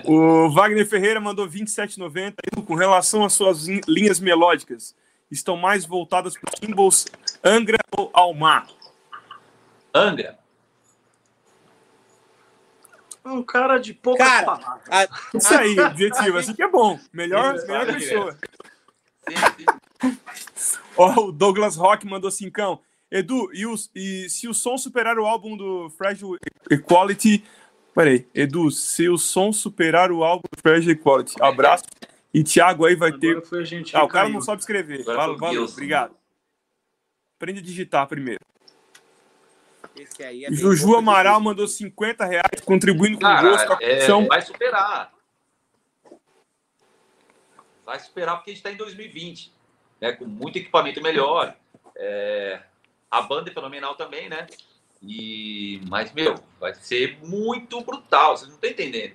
O Wagner Ferreira mandou 27,90. Com relação às suas lin- linhas melódicas, estão mais voltadas para os symbols Angra ou Almar? Angra. Um cara de poucas Cara, palavras. A, (laughs) Isso aí, objetivo. Assim que é bom. Melhor, Isso, melhor pessoa. Ó, o Douglas Rock mandou cincão. Edu, e, os, e se o som superar o álbum do Fragile Equality. Peraí, Edu, se o som superar o álbum do Fragile Equality. Abraço. E Thiago aí vai Agora ter. foi a gente Ah, o cara caiu. não sabe escrever. Valeu, valeu, obrigado. Aprende a digitar primeiro. Esse aí é Juju Amaral difícil. mandou 50 reais, contribuindo com gosto com Cara, a é, produção. vai superar. Vai superar porque a gente está em 2020, né? Com muito equipamento melhor. É, a banda é fenomenal também, né? E, mas, meu, vai ser muito brutal. Vocês não estão entendendo.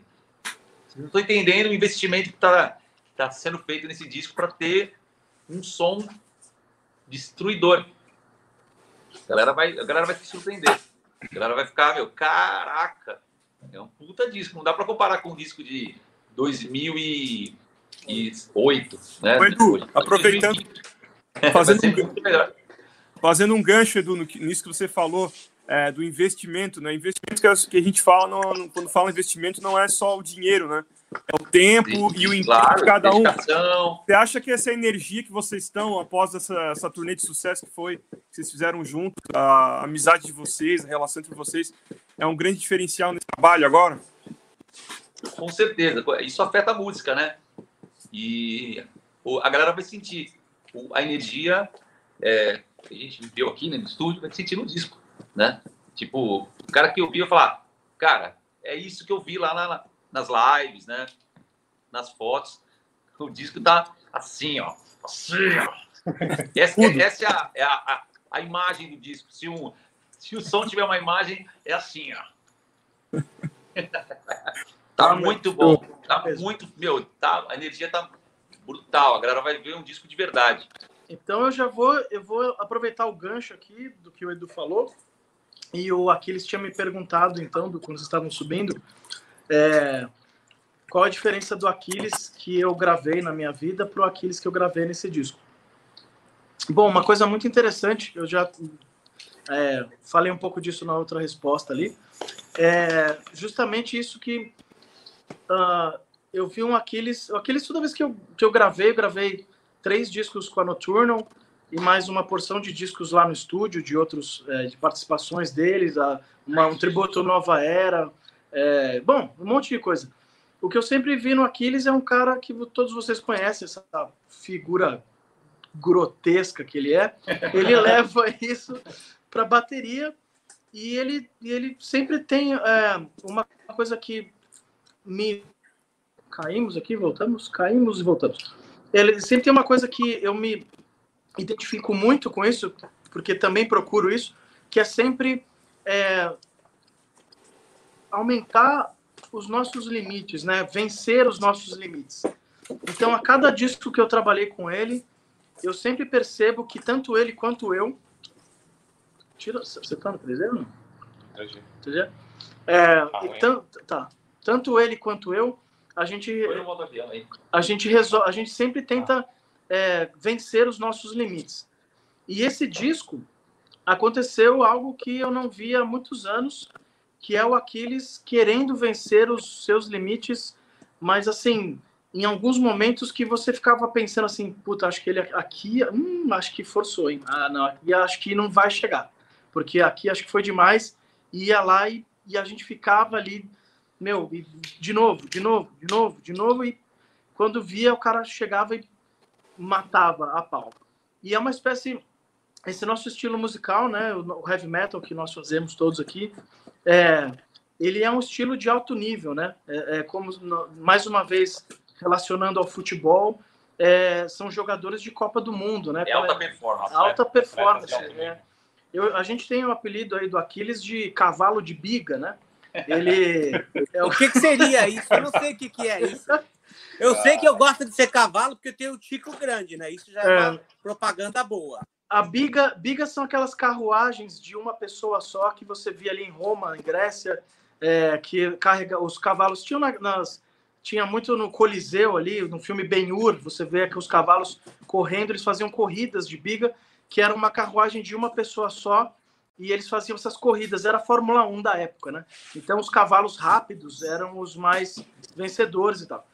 Vocês não estão entendendo o investimento que está tá sendo feito nesse disco para ter um som destruidor. A galera vai, a galera vai se surpreender. A galera vai ficar, meu, caraca, é um puta disco. Não dá para comparar com um disco de 2008, né? Ô, Edu, aproveitando- vai Fazendo um-. Fazendo um gancho, Edu, nisso que você falou, é, do investimento, né? Investimento que a, gente fala, não- quando fala investimento, não é só o dinheiro, né? É o tempo e o empenho claro, de cada um. dedicação. Você acha que essa energia que vocês estão após essa, essa turnê de sucesso que foi, que vocês fizeram juntos, a amizade de vocês, a relação entre vocês, é um grande diferencial nesse trabalho agora? Com certeza. Isso afeta a música, né? E a galera vai sentir a energia é, que a gente viveu aqui né, no estúdio, vai sentir no disco, né? Tipo, o cara que ouviu falar, cara, é isso que eu vi lá na- nas lives, né? Nas fotos. O disco tá assim, ó. Assim, ó. (laughs) Essa, é- essa é, a, é a, a, a imagem do disco. Se, um, se o som tiver uma imagem, é assim, ó. (laughs) Tá muito bom. Tá muito. Meu, tá, a energia tá brutal. A galera vai ver um disco de verdade. Então eu já vou, eu vou aproveitar o gancho aqui do que o Edu falou. E o Aquiles tinha me perguntado, então, do, quando vocês estavam subindo, é, qual a diferença do Aquiles que eu gravei na minha vida para o Aquiles que eu gravei nesse disco. Bom, uma coisa muito interessante, eu já é, falei um pouco disso na outra resposta ali, é justamente isso que ah, eu vi um Aquiles, o Aquiles toda vez que eu, que eu gravei, eu gravei três discos com a Nocturnal e mais uma porção de discos lá no estúdio, de outros, é, de participações deles, a, uma, um tributo Nova Era, é, bom, um monte de coisa. O que eu sempre vi no Aquiles é um cara que todos vocês conhecem, essa figura grotesca que ele é. (laughs) Ele leva isso para bateria e ele, ele sempre tem é, uma coisa que me caímos aqui, voltamos, caímos e voltamos. Ele sempre tem uma coisa que eu me identifico muito com isso, porque também procuro isso, que é sempre é, aumentar os nossos limites, né? Vencer os nossos limites. Então, a cada disco que eu trabalhei com ele, eu sempre percebo que tanto ele quanto eu. Tira, você tá no 3D ou não? Entendeu? É, e tan- tá. Tanto ele quanto eu, a gente avião a gente resolve, a gente sempre tenta é, vencer os nossos limites. E esse disco aconteceu algo que eu não via há muitos anos, que é o Aquiles querendo vencer os seus limites, mas assim, em alguns momentos que você ficava pensando assim, puta, acho que ele aqui, hum, acho que forçou, hein? Ah, não, aqui acho que não vai chegar, porque aqui acho que foi demais, e ia lá e, e a gente ficava ali, meu, e de novo, de novo, de novo, de novo, e quando via o cara chegava e matava a pau. E é uma espécie, esse nosso estilo musical, né, o heavy metal que nós fazemos todos aqui, é, ele é um estilo de alto nível, né? É, é como mais uma vez relacionando ao futebol, é, são jogadores de Copa do Mundo, né? É alta performance. Alta né? performance. É, é, é. Eu, a gente tem o apelido aí do Aquiles de cavalo de biga, né? Ele é O que, que seria isso? Eu não sei o que, que é isso. Eu sei que eu gosto de ser cavalo porque eu tenho o tico grande, né? Isso já é, É. uma propaganda boa. A biga, bigas são aquelas carruagens de uma pessoa só que você via ali em Roma, em Grécia, é, que carrega os cavalos tinham na- nas tinha muito no Coliseu ali, no filme Ben-Hur, você vê que os cavalos correndo, eles faziam corridas de biga, que era uma carruagem de uma pessoa só, e eles faziam essas corridas, era a Fórmula 1 da época, né? Então os cavalos rápidos eram os mais vencedores e tal.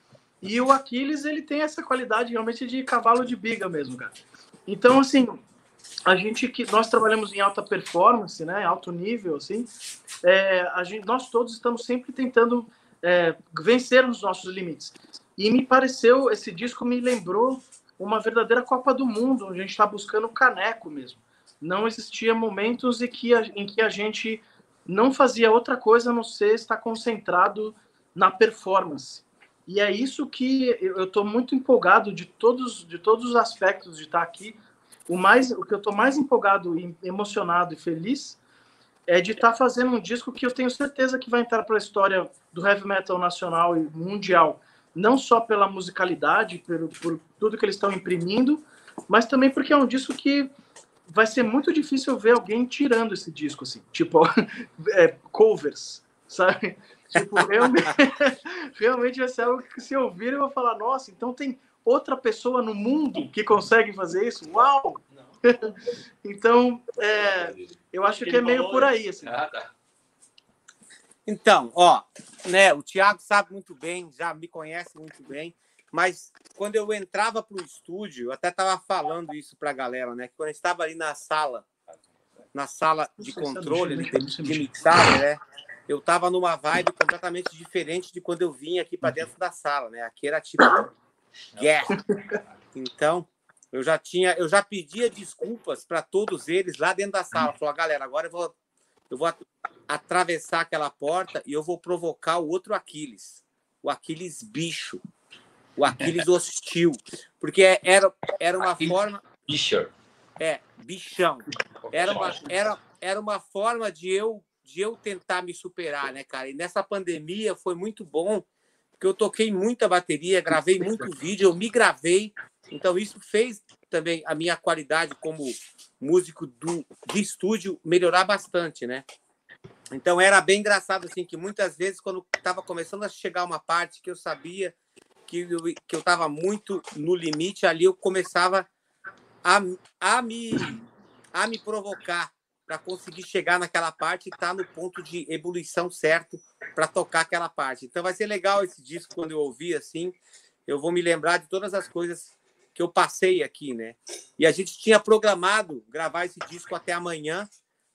E o Aquiles, ele tem essa qualidade realmente de cavalo de biga mesmo, cara. Então, assim, a gente que nós trabalhamos em alta performance, né, alto nível, assim, é, a gente, nós todos estamos sempre tentando é, vencer os nossos limites. E me pareceu, esse disco me lembrou uma verdadeira Copa do Mundo, onde a gente está buscando caneco mesmo. Não existia momentos em que, a, em que a gente não fazia outra coisa a não ser estar concentrado na performance. E é isso que eu estou muito empolgado de todos, de todos os aspectos de estar aqui. O, mais, o que eu estou mais empolgado, e emocionado e feliz é de estar fazendo um disco que eu tenho certeza que vai entrar para a história do heavy metal nacional e mundial. Não só pela musicalidade, por, por tudo que eles estão imprimindo, mas também porque é um disco que vai ser muito difícil ver alguém tirando esse disco, assim, tipo, (laughs) é, covers, sabe? Tipo, realmente, (laughs) realmente vai ser algo que se ouvir eu vou falar, nossa, então tem outra pessoa no mundo que consegue fazer isso? Uau! então, é, eu acho que é meio por aí, assim. Ah, tá. Então, ó, né, o Thiago sabe muito bem, já me conhece muito bem, mas quando eu entrava para o estúdio, eu até estava falando isso para a galera, né? Quando eu estava ali na sala, na sala de controle, de, de mixagem, né? eu estava numa vibe completamente diferente de quando eu vim aqui para dentro da sala, né? Aqui era tipo guerra. Então, eu já tinha, eu já pedia desculpas para todos eles lá dentro da sala. Falou, galera, agora eu vou eu vou atravessar aquela porta e eu vou provocar o outro Aquiles, o Aquiles bicho, o Aquiles (laughs) hostil, porque era era uma forma bicho. É, bichão. Era uma, era, era uma forma de eu de eu tentar me superar, né, cara? E nessa pandemia foi muito bom, porque eu toquei muita bateria, gravei muito vídeo, eu me gravei, então isso fez também a minha qualidade como músico do, de estúdio melhorar bastante, né? Então era bem engraçado assim que muitas vezes quando estava começando a chegar uma parte que eu sabia que eu que eu estava muito no limite ali eu começava a, a me a me provocar para conseguir chegar naquela parte e estar tá no ponto de ebulição certo para tocar aquela parte. Então vai ser legal esse disco quando eu ouvir assim, eu vou me lembrar de todas as coisas que eu passei aqui, né? E a gente tinha programado gravar esse disco até amanhã,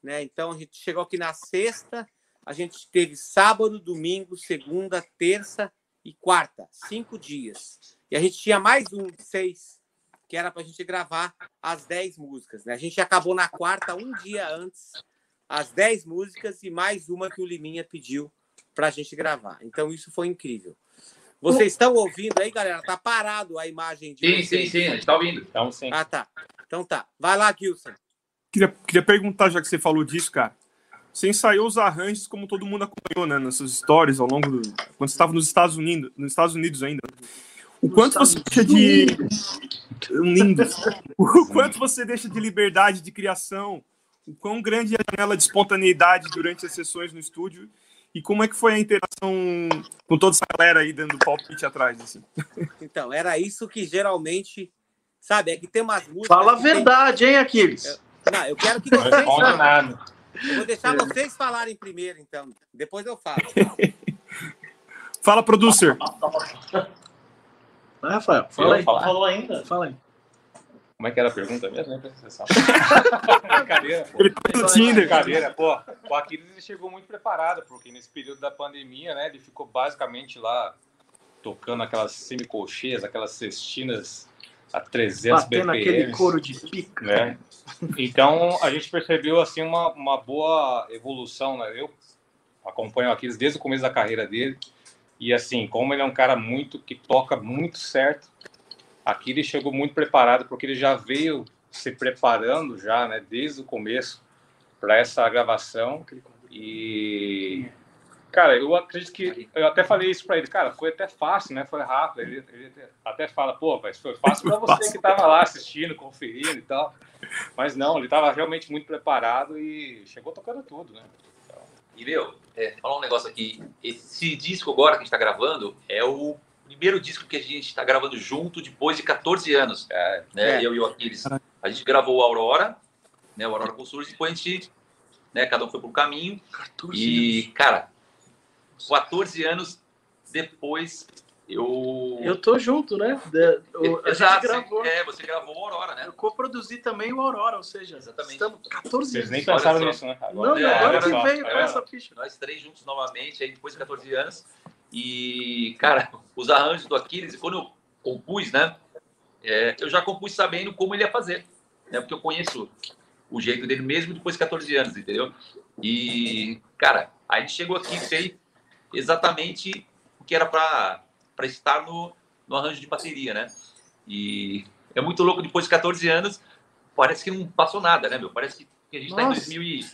né? Então a gente chegou aqui na sexta, a gente teve sábado, domingo, segunda, terça e quarta, cinco dias. E a gente tinha mais um, seis que era para a gente gravar as 10 músicas. Né? A gente acabou na quarta, um dia antes, as 10 músicas e mais uma que o Liminha pediu para a gente gravar. Então, isso foi incrível. Vocês estão ouvindo aí, galera? Tá parado a imagem de. Sim, vocês. sim, sim, a gente está ouvindo. Então, sim. Ah, tá. Então tá. Vai lá, Gilson. Queria, queria perguntar, já que você falou disso, cara. Você ensaiou os arranjos como todo mundo acompanhou, né? Nas suas histórias ao longo do. Quando você estava nos Estados Unidos, nos Estados Unidos ainda. O quanto você deixa de. Lindo. (laughs) O quanto você deixa de liberdade de criação, o quão grande é a janela de espontaneidade durante as sessões no estúdio e como é que foi a interação com toda essa galera aí dando palpite atrás? Assim? (laughs) Então, era isso que geralmente. Sabe, é que tem umas músicas. Fala a verdade, tem... hein, Aquiles? Eu... Não, eu quero que vocês. (laughs) Não nada. Eu vou deixar vocês falarem primeiro, então. Depois eu falo. Fala, producer. Vai, Rafael. Fala aí. Falou ainda? Fala aí. Como é que era a pergunta mesmo? Nem (laughs) Brincadeira, pô. Ele tá no Tinder. Brincadeira, pô. O Aquiles ele chegou muito preparado, porque nesse período da pandemia, né, ele ficou basicamente lá tocando aquelas semicolcheias, aquelas cestinas a 300 Batendo BPM. aquele couro de pica. Né? Então, a gente percebeu, assim, uma, uma boa evolução, né? Eu acompanho o Aquiles desde o começo da carreira dele. E assim, como ele é um cara muito que toca muito certo, aqui ele chegou muito preparado porque ele já veio se preparando já, né, desde o começo para essa gravação. E cara, eu acredito que eu até falei isso para ele, cara, foi até fácil, né? Foi rápido. Ele, ele até fala, pô, mas foi fácil para você que estava lá assistindo, conferindo e tal. Mas não, ele estava realmente muito preparado e chegou tocando tudo, né? E, meu, é, falar um negócio aqui. Esse disco agora que a gente está gravando é o primeiro disco que a gente está gravando junto depois de 14 anos. É, né? É. Eu e o Aquiles. A gente gravou o Aurora, né? O Aurora Consurge, depois a gente, né? Cada um foi para um caminho. 14 e, anos. cara, 14 anos depois eu. Eu tô junto, né? De, o, a Exato, gente gravou. É, você gravou o Aurora, né? Eu coproduzi também o Aurora, ou seja, Exatamente. estamos 14 Vocês nem pensaram nisso, né? Não, É, agora olha que veio com é. essa ficha. Nós três juntos novamente, aí depois de 14 anos. E, cara, os arranjos do Aquiles, e quando eu compus, né? é, eu já compus sabendo como ele ia fazer, né? Porque eu conheço o jeito dele mesmo depois de 14 anos, entendeu? E, cara, aí ele chegou aqui, sei exatamente o que era para estar no, no arranjo de bateria, né? E é muito louco, depois de 14 anos, parece que não passou nada, né, meu? Parece que a gente está em Nossa. 2000 e-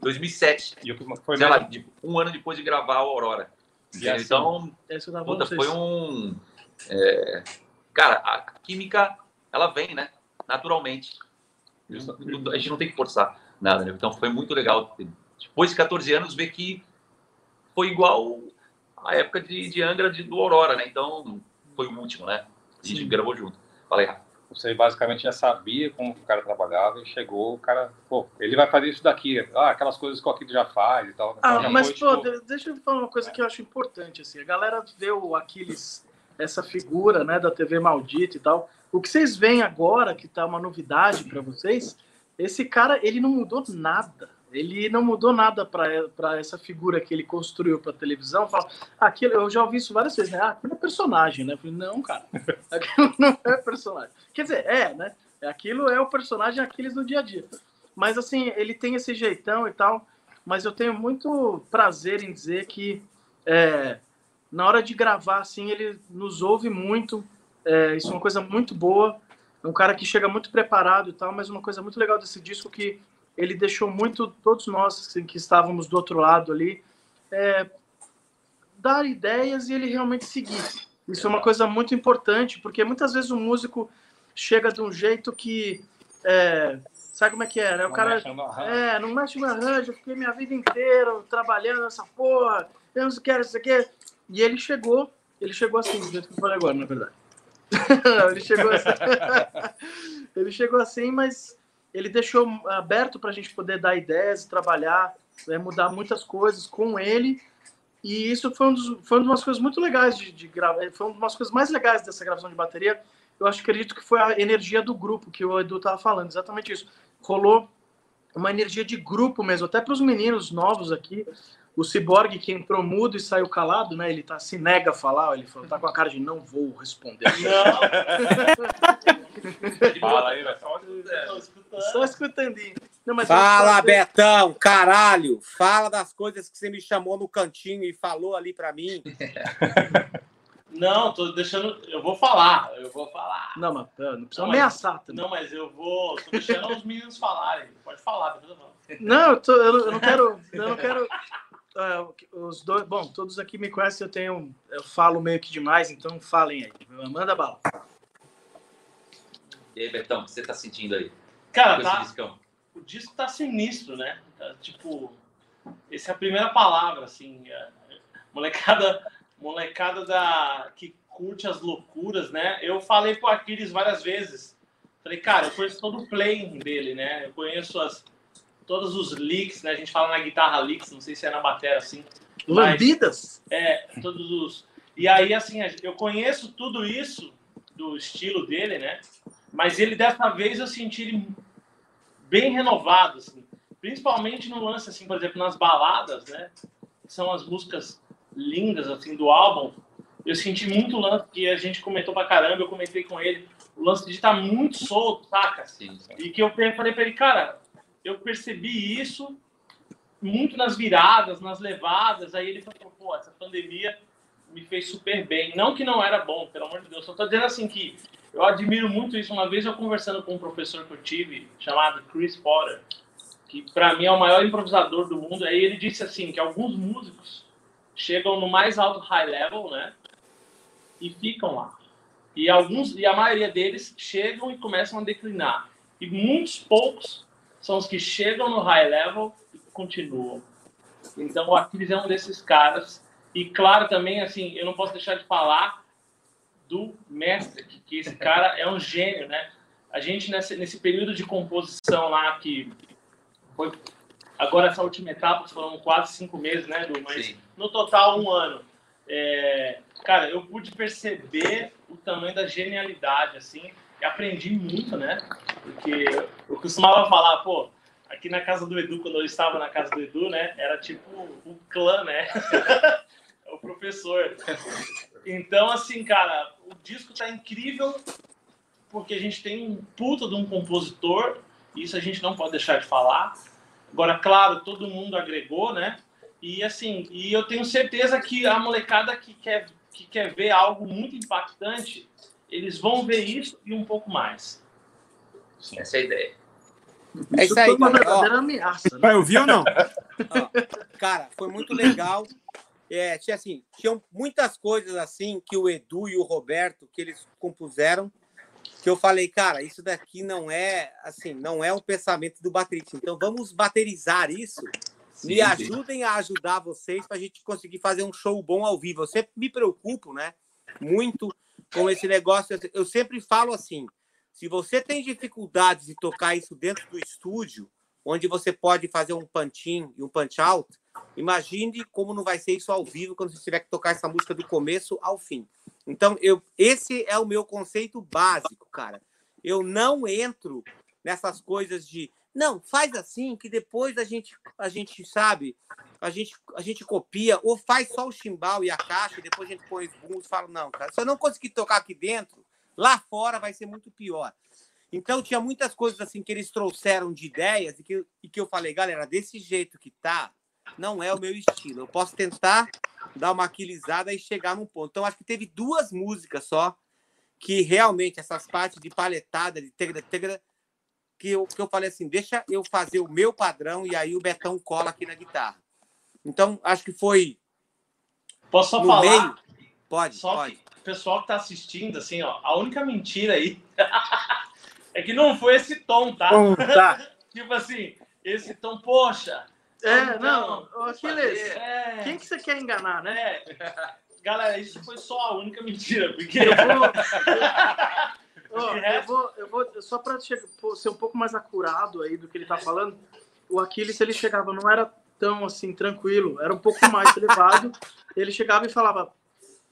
2007 E o que foi sei lá, um ano depois de gravar o Aurora. E assim, então, É isso que eu tava puta, foi um. é, cara, a química, ela vem, né? Naturalmente. A gente não tem que forçar nada, né? Então foi muito legal. Depois de 14 anos, ver que foi igual a época de, de Angra de, do Aurora, né? Então foi o último, né? A gente Sim. gravou junto. Falei, ah, Você basicamente já sabia como o cara trabalhava e chegou, o cara, pô, ele vai fazer isso daqui. Ah, aquelas coisas que o Aquiles já faz e tal. Ah, Então, mas, foi, pô, tipo, de- deixa eu falar uma coisa que eu acho importante, assim. A galera vê o Aquiles, essa figura, né, da TV Maldita e tal. O que vocês veem agora, que tá uma novidade para vocês, esse cara, ele não mudou nada. Ele não mudou nada para essa figura que ele construiu para televisão. Fala, aquilo, eu já ouvi isso várias vezes, né? Ah, aquilo é personagem, né? Eu falei, não, cara, (laughs) aquilo não é personagem. Quer dizer, é, né? Aquilo é o personagem Aquiles no dia a dia. Mas assim, ele tem esse jeitão e tal. Mas eu tenho muito prazer em dizer que é, na hora de gravar, assim, ele nos ouve muito. É, isso é uma coisa muito boa. É um cara que chega muito preparado e tal, mas uma coisa muito legal desse disco que ele deixou muito todos nós assim, que estávamos do outro lado ali é, dar ideias e ele realmente seguir. Isso é uma coisa muito importante, porque muitas vezes o músico chega de um jeito que é, sabe como é que é, né? O não cara mexe é, não mexe no arranjo, eu fiquei minha vida inteira trabalhando nessa porra, eu não quero isso aqui. E ele chegou, ele chegou assim, do jeito que eu falei agora, na verdade. (laughs) Ele chegou assim. (laughs) ele chegou assim, mas ele deixou aberto para a gente poder dar ideias, trabalhar, né, mudar muitas coisas com ele. E isso foi, um dos, foi uma das coisas muito legais de, de gravar. Foi uma das coisas mais legais dessa gravação de bateria. Eu acho que acredito que foi a energia do grupo que o Edu estava falando, exatamente isso. Rolou uma energia de grupo mesmo, até para os meninos novos aqui. O Cyborg, que entrou mudo e saiu calado, né? Ele tá, se nega a falar, ele falou, tá com a cara de não vou responder. (laughs) Fala aí. Só escutando. Não, mas Fala, Betão, caralho. Fala das coisas que você me chamou no cantinho e falou ali pra mim. (laughs) Não, tô deixando. Eu vou falar, eu vou falar. Não, mas não precisa Não, mas- ameaçar também. Não, mas eu vou. Tô deixando os meninos falarem. Pode falar, depois eu falo. Não, eu, tô- eu não- eu não quero. Eu não quero. é, os dois, bom, todos aqui me conhecem, eu tenho. Eu falo meio que demais, então falem aí. Manda bala. E aí, Betão, o que você tá sentindo aí? Cara, tá, discão? o disco tá sinistro, né? Tá, tipo, essa é a primeira palavra, assim. é, molecada, molecada da, que curte as loucuras, né? Eu falei pro Aquiles várias vezes. Falei, cara, eu conheço todo o playing dele, né? Eu conheço as, todos os licks, né? A gente fala na guitarra licks, não sei se é na bateria assim. Lambidas? É, todos os. E aí, assim, eu conheço tudo isso do estilo dele, né? Mas ele, dessa vez, eu senti ele bem renovado, assim. Principalmente no lance, assim, por exemplo, nas baladas, né? Que são as músicas lindas, assim, do álbum. Eu senti muito o lance que a gente comentou pra caramba, eu comentei com ele. O lance de estar muito solto, saca? Sim, sim. E que eu falei pra ele, cara, eu percebi isso muito nas viradas, nas levadas. Aí ele falou, pô, essa pandemia me fez super bem. Não que não era bom, pelo amor de Deus. Só tô dizendo assim que eu admiro muito isso. Uma vez eu conversando com um professor que eu tive, chamado Chris Potter, que para mim é o maior improvisador do mundo. Aí ele disse assim, que alguns músicos chegam no mais alto high level, né? E ficam lá. E alguns e a maioria deles chegam e começam a declinar. E muitos poucos são os que chegam no high level e continuam. Então o Aquiles é um desses caras. E claro também, assim, eu não posso deixar de falar do mestre, que, que esse cara é um gênio, né? A gente nesse, nesse período de composição lá que foi agora essa última etapa foram quase cinco meses, né, Du? Mas Sim. no total um ano. é, cara, eu pude perceber o tamanho da genialidade, assim, e aprendi muito, né? Porque eu costumava falar, pô, aqui na casa do Edu, quando eu estava na casa do Edu, né, era tipo o clã, né? (laughs) o professor. Então, assim, cara, o disco tá incrível porque a gente tem um puta de um compositor, isso a gente não pode deixar de falar. Agora, claro, todo mundo agregou, né? E assim, e eu tenho certeza que a molecada que quer, que quer ver algo muito impactante, eles vão ver isso e um pouco mais. Sim. Essa é a ideia. É isso, isso aí, foi uma verdadeira ameaça. Né? Eu vi ou não? (laughs) Ó, cara, foi muito legal. É, tinha assim, tinham muitas coisas assim que o Edu e o Roberto que eles compuseram que eu falei, cara, isso daqui não é assim, não é o pensamento do baterista. Então vamos baterizar isso. Sim, me ajudem sim. a ajudar vocês para a gente conseguir fazer um show bom ao vivo. Eu sempre me preocupo, né? Muito com esse negócio. Eu sempre falo assim: se você tem dificuldades de tocar isso dentro do estúdio, onde você pode fazer um punch-in e um punch-out, imagine como não vai ser isso ao vivo quando você tiver que tocar essa música do começo ao fim. Então, eu, esse é o meu conceito básico, cara. Eu não entro nessas coisas de não, faz assim que depois a gente a gente sabe, a gente a gente copia ou faz só o chimbal e a caixa e depois a gente põe os bumbos e fala não, cara, se eu não conseguir tocar aqui dentro, lá fora vai ser muito pior. Então tinha muitas coisas assim que eles trouxeram de ideias e que, e que eu falei, galera, desse jeito que tá, não é o meu estilo. Eu posso tentar dar uma aquilizada e chegar num ponto. Então, acho que teve duas músicas só que realmente essas partes de paletada, de tegra, tegra, que eu, que eu falei assim, deixa eu fazer o meu padrão e aí o Betão cola aqui na guitarra. Então, acho que foi. Posso só falar? Meio. Pode, só pode. Que o pessoal que tá assistindo, assim, ó, a única mentira aí (laughs) é que não foi esse tom, tá? Hum, tá. (laughs) tipo assim, esse tom, poxa, é, então, não, Aquiles, é... quem que você quer enganar, né? É. (laughs) Galera, isso foi só a única mentira, porque eu vou... (laughs) oh, eu vou, eu vou só para ser um pouco mais acurado aí do que ele tá falando, o Aquiles, ele chegava, não era tão assim, tranquilo, era um pouco mais elevado, ele chegava e falava,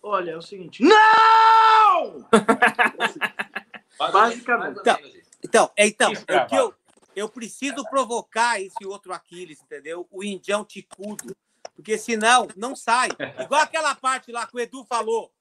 olha, é o seguinte, não! (laughs) Assim, basicamente. Então, então, é, então o que eu, eu preciso provocar esse outro Aquiles, entendeu? O indião ticudo. Porque senão não sai. Igual aquela parte lá que o Edu falou.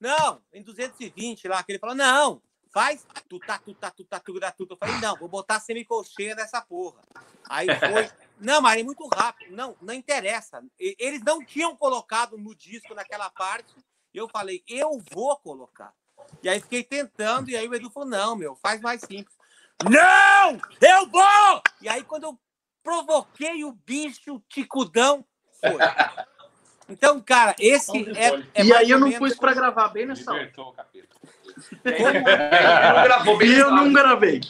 Não, em 220 lá, que ele falou, não, faz tu tá, tu tá, tu tá, tu tá, tu. Eu falei, não, vou botar semicolcheia nessa porra. Aí foi. (laughs) Não, mas é muito rápido. Não, não interessa. Eles não tinham colocado no disco naquela parte. Eu falei, eu vou colocar. E aí fiquei tentando, e aí o Edu falou, não, meu, faz mais simples. Não! Eu vou! E aí, quando eu provoquei o bicho ticudão, foi. (laughs) Então, cara, esse é, é. e aí eu não pus para gravar bem nessa hora. E eu não gravei.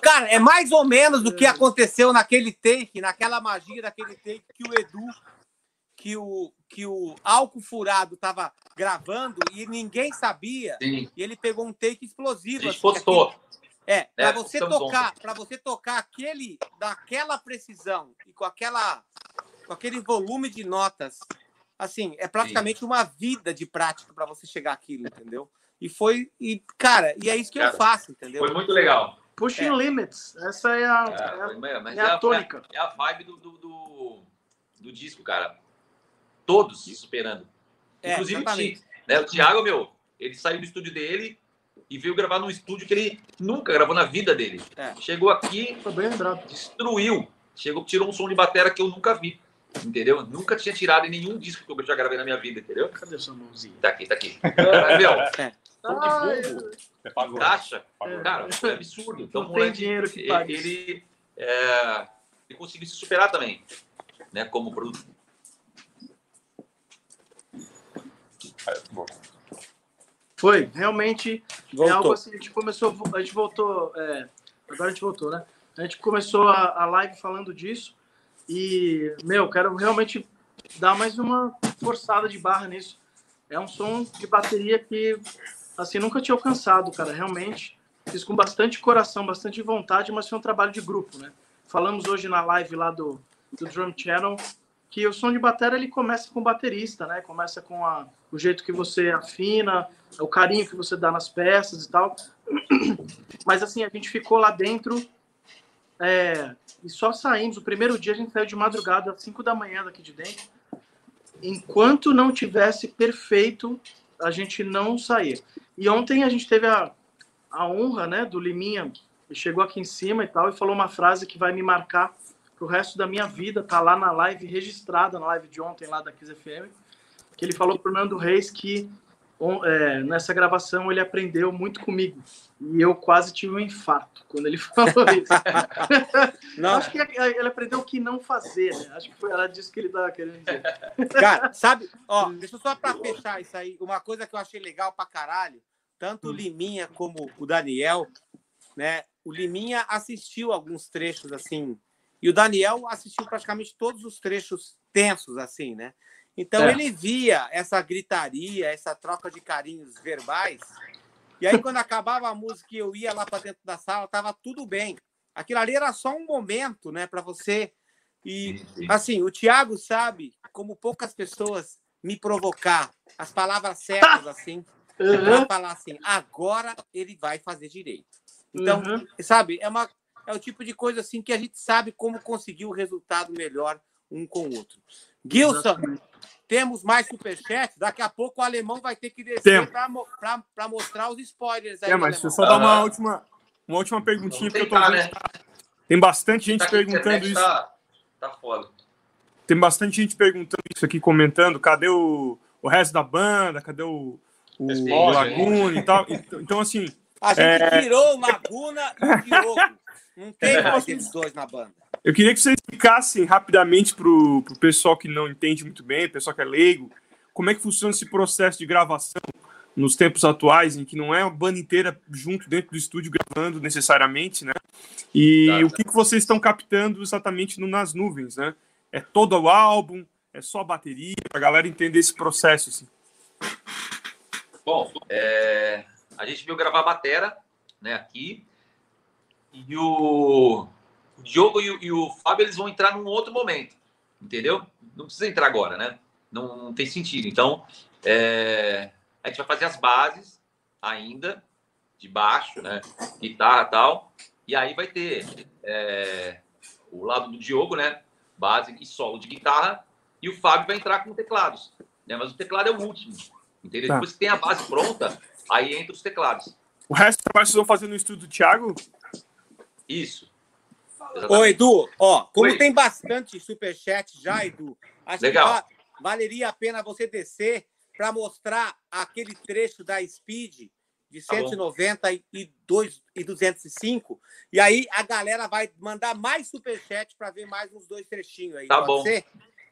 Cara, é mais ou menos do que aconteceu naquele take, naquela magia daquele take que o Edu, que o, que o álcool furado tava gravando e ninguém sabia. Sim. E ele pegou um take explosivo. Assim, postou. É, para é, você tocar, para você tocar aquele daquela precisão e com aquela com aquele volume de notas, assim, é praticamente Sim. uma vida de prática para você chegar aquilo, entendeu? E foi e cara, e é isso que cara, eu faço, entendeu? Foi muito legal. Pushing é. limits, essa é a, é, é, a, é a, a tônica. É a vibe do, do, do, do disco, cara. Todos se superando. É, Inclusive o, né, o Thiago, meu, ele saiu do estúdio dele e veio gravar num estúdio que ele nunca gravou na vida dele. É. Chegou aqui, destruiu. Chegou, tirou um som de bateria que eu nunca vi. Entendeu? Nunca tinha tirado em nenhum disco que eu já gravei na minha vida, entendeu? Cadê sua mãozinha? Tá aqui, tá aqui. meu, (laughs) é. som de bumbo, caixa. É. Cara, é absurdo. Então, Não moleque, dinheiro que paga ele, ele, é, ele conseguiu se superar também, né? Como produto. É, foi, realmente voltou. é algo assim, a gente começou, a gente voltou, é, agora a gente voltou, né? A gente começou a, a live falando disso e, meu, quero realmente dar mais uma forçada de barra nisso. É um som de bateria que, assim, nunca tinha alcançado, cara, realmente. Fiz com bastante coração, bastante vontade, mas foi um trabalho de grupo, né? Falamos hoje na live lá do, do Drum Channel que o som de bateria ele começa com o baterista, né? Começa com a, o jeito que você afina, o carinho que você dá nas peças e tal. (clears throat) Mas assim, a gente ficou lá dentro é, e só saímos. O primeiro dia a gente saiu de madrugada, às 5 da manhã daqui de dentro. Enquanto não tivesse perfeito, a gente não saía. E ontem a gente teve a, a honra, né, do Liminha, ele chegou aqui em cima e tal, e falou uma frase que vai me marcar pro resto da minha vida, tá lá na live registrada, na live de ontem lá da Kiss FM, que ele falou pro Nando Reis que é, nessa gravação ele aprendeu muito comigo. E eu quase tive um infarto quando ele (laughs) falou isso. Acho que ele aprendeu o que não fazer, né? Acho que foi ela disso que ele estava querendo dizer. Cara, sabe, ó, deixa eu só para fechar isso aí, uma coisa que eu achei legal pra caralho, tanto o hum. Liminha como o Daniel, né? O Liminha assistiu alguns trechos assim e o Daniel assistiu praticamente todos os trechos tensos, assim, né? Então é. ele via essa gritaria, essa troca de carinhos verbais. E aí, quando acabava a música e eu ia lá para dentro da sala, tava tudo bem. Aquilo ali era só um momento, né, para você. E assim, o Thiago sabe como poucas pessoas me provocar as palavras certas (laughs) assim, uhum. para falar assim, agora ele vai fazer direito. Então, uhum. sabe, é uma é o tipo de coisa assim que a gente sabe como conseguir o resultado melhor um com o outro. Gilson, temos mais superchat. Daqui a pouco o alemão vai ter que descer para mostrar os spoilers. Aí, é, mas deixa eu só dar uma última, uma última perguntinha, porque eu tô vendo. Né? Tem bastante gente tá perguntando isso. Tá, tá foda. Tem bastante gente perguntando isso aqui, comentando. Cadê o, o resto da banda? Cadê o, o Laguna e tal? Então, assim. A gente é... tirou o Laguna e o Diogo. Não tem é. mais aqueles dois na banda. Eu queria que você explicasse rapidamente para o pessoal que não entende muito bem, pessoal que é leigo, como é que funciona esse processo de gravação nos tempos atuais, em que não é a banda inteira junto dentro do estúdio gravando necessariamente, né? E tá, o que, que vocês estão captando exatamente no, nas nuvens, né? É todo o álbum, é só a bateria, para a galera entender esse processo, assim. Bom, é... a gente veio gravar a batera, né, aqui, e o, o Diogo e o, e o, Fábio eles vão entrar num outro momento, entendeu? Não precisa entrar agora, né? Não, não tem sentido. Então, é, a gente vai fazer as bases ainda, de baixo, né? Guitarra e tal. E aí vai ter é, o lado do Diogo, né? Base e solo de guitarra. E o Fábio vai entrar com teclados. Né? Mas o teclado é o último. Entendeu? Tá. Depois que tem a base pronta, aí entra os teclados. O resto vocês vão fazer no estúdio do Thiago? Isso. Ô, Edu, ó, como Oi. tem bastante superchat já, Edu, acho Legal. que valeria a pena você descer para mostrar aquele trecho da Speed de 190 tá e, 2, e 205. E aí a galera vai mandar mais superchat para ver mais uns dois trechinhos aí. Tá bom. Ser?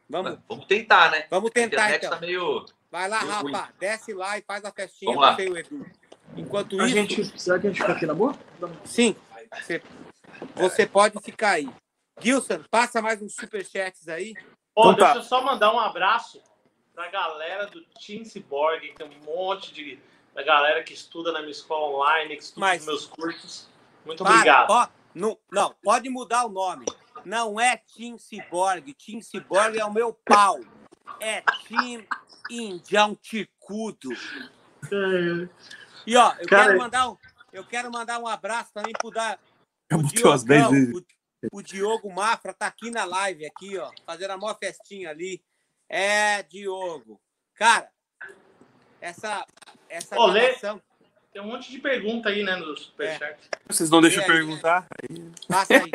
Vamos. Vamos tentar, né? Vamos tentar, então. Tá meio... Vai lá, meio Rafa, desce lá e faz a festinha Vamos lá. o Edu. Enquanto a isso. Gente, será que a gente fica aqui na boa? Sim. Você você pode ficar aí. Gilson, passa mais uns superchats aí. Pô, então deixa tá. eu só mandar um abraço pra galera do Team Cyborg, que tem um monte de da galera que estuda na minha escola online, que estuda Mas... nos meus cursos. Muito Para, obrigado. Ó, não, não, pode mudar o nome. Não é Team Cyborg. Team Cyborg é o meu pau. É Team Indião Ticudo. E ó, eu Cara... quero mandar um, eu quero mandar um abraço também pro da, o, Diogão, o, o Diogo Mafra tá aqui na live, aqui, ó, fazendo a maior festinha ali. É, Diogo. Cara, essa, essa Olê, gravação... Tem um monte de pergunta aí, né, no Superchat. É. Vocês não deixam perguntar? Passa aí.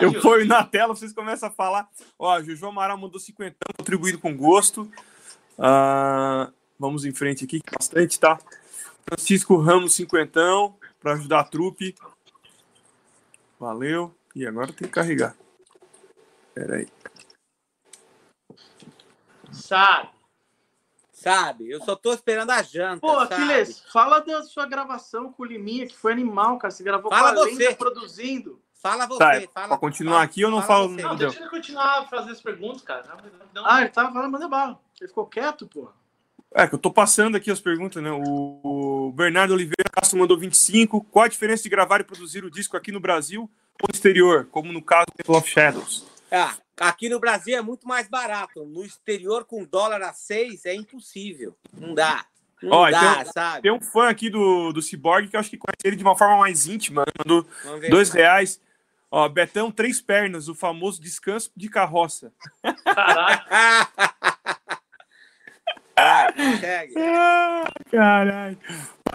Eu ponho na tela, vocês começam a falar. Ó, Juju Amaral mandou 50, contribuído com gosto. Uh, vamos em frente aqui, bastante, tá? Francisco Ramos, cinquentão para ajudar a trupe. Valeu. E agora tem que carregar. Espera aí. Sabe. Sabe, eu só tô esperando a janta. Pô, Aquiles, fala da sua gravação com o Liminha, que foi animal, cara. Você gravou fala com a você. produzindo. Fala você. Tá, fala, pra continuar fala, aqui, eu não falo. Não, deixa ele continuar a fazer as perguntas, cara. Não, Ah, ele tava falando, manda bala. Ele ficou quieto, pô. É, que eu tô passando aqui as perguntas, né? O, Bernardo Oliveira Castro mandou 25. Qual a diferença de gravar e produzir o disco aqui no Brasil ou no exterior, como no caso do Temple of Shadows? Ah, Aqui no Brasil é muito mais barato. No exterior, com dólar a seis, é impossível. Não dá. Não Ó, dá, tem, sabe? tem um fã aqui do, do Cyborg que eu acho que conhece ele de uma forma mais íntima. né? Mandou Vamos ver. dois reais. Ó, Betão, três pernas, o famoso descanso de carroça. (laughs) Segue. Ah, caralho.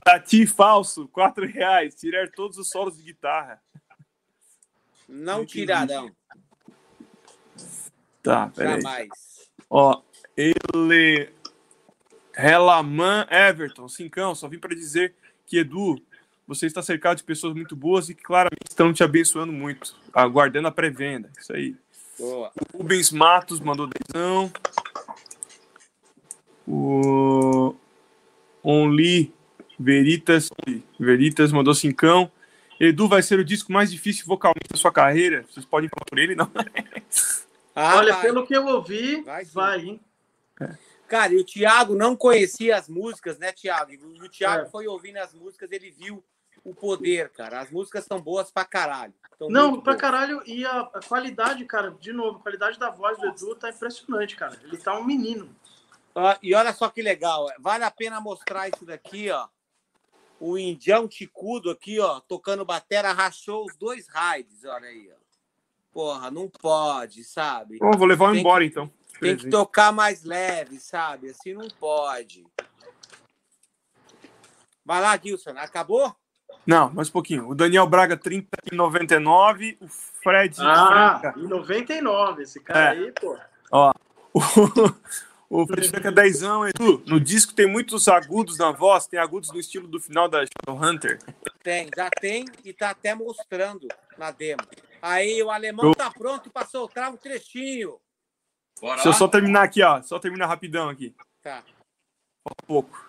Tati falso, quatro reais. Tirar todos os solos de guitarra. Não tirarão. Tá, peraí. Jamais. Ó, ele. Relaman Everton, cincão, só vim para dizer que, Edu, você está cercado de pessoas muito boas e que claramente estão te abençoando muito, aguardando a pré-venda. Isso aí. Boa. O Rubens Matos mandou dezão. O Only Veritas, Veritas mandou cincão. Edu vai ser o disco mais difícil vocalmente da sua carreira. Vocês podem falar por ele, não? (laughs) Ah, Olha, vai. pelo que eu ouvi, Vai vai, hein? Cara, e o Thiago não conhecia as músicas, né, Thiago? E o Thiago É. foi ouvindo as músicas, ele viu o poder, cara. As músicas são boas pra caralho. Não, pra boas. caralho. E a, a qualidade, cara, de novo, a qualidade da voz do Edu tá impressionante, cara. Ele tá um menino. Ó, E olha só que legal, vale a pena mostrar isso daqui, ó. O Indião Ticudo aqui, ó, tocando batera, rachou os dois raids, olha aí, ó. Porra, não pode, sabe? Bom, vou levar um Tem embora então. Tem que tocar mais leve, sabe? Assim não pode. Vai lá, Gilson. Acabou? Não, mais um pouquinho. O Daniel Braga, 30 e 99. O Fred Ah, Franca. em 99, esse cara É. aí, pô. O, (laughs) o Fred Franca, 10 Edu, no disco tem muitos agudos na voz, tem agudos no estilo do final da Shadowhunter. Tem, já tem e tá até mostrando na demo. Aí o alemão tá pronto para soltar um trechinho. Bora Deixa eu só terminar aqui, ó. Só terminar rapidão aqui. Tá. Falta pouco.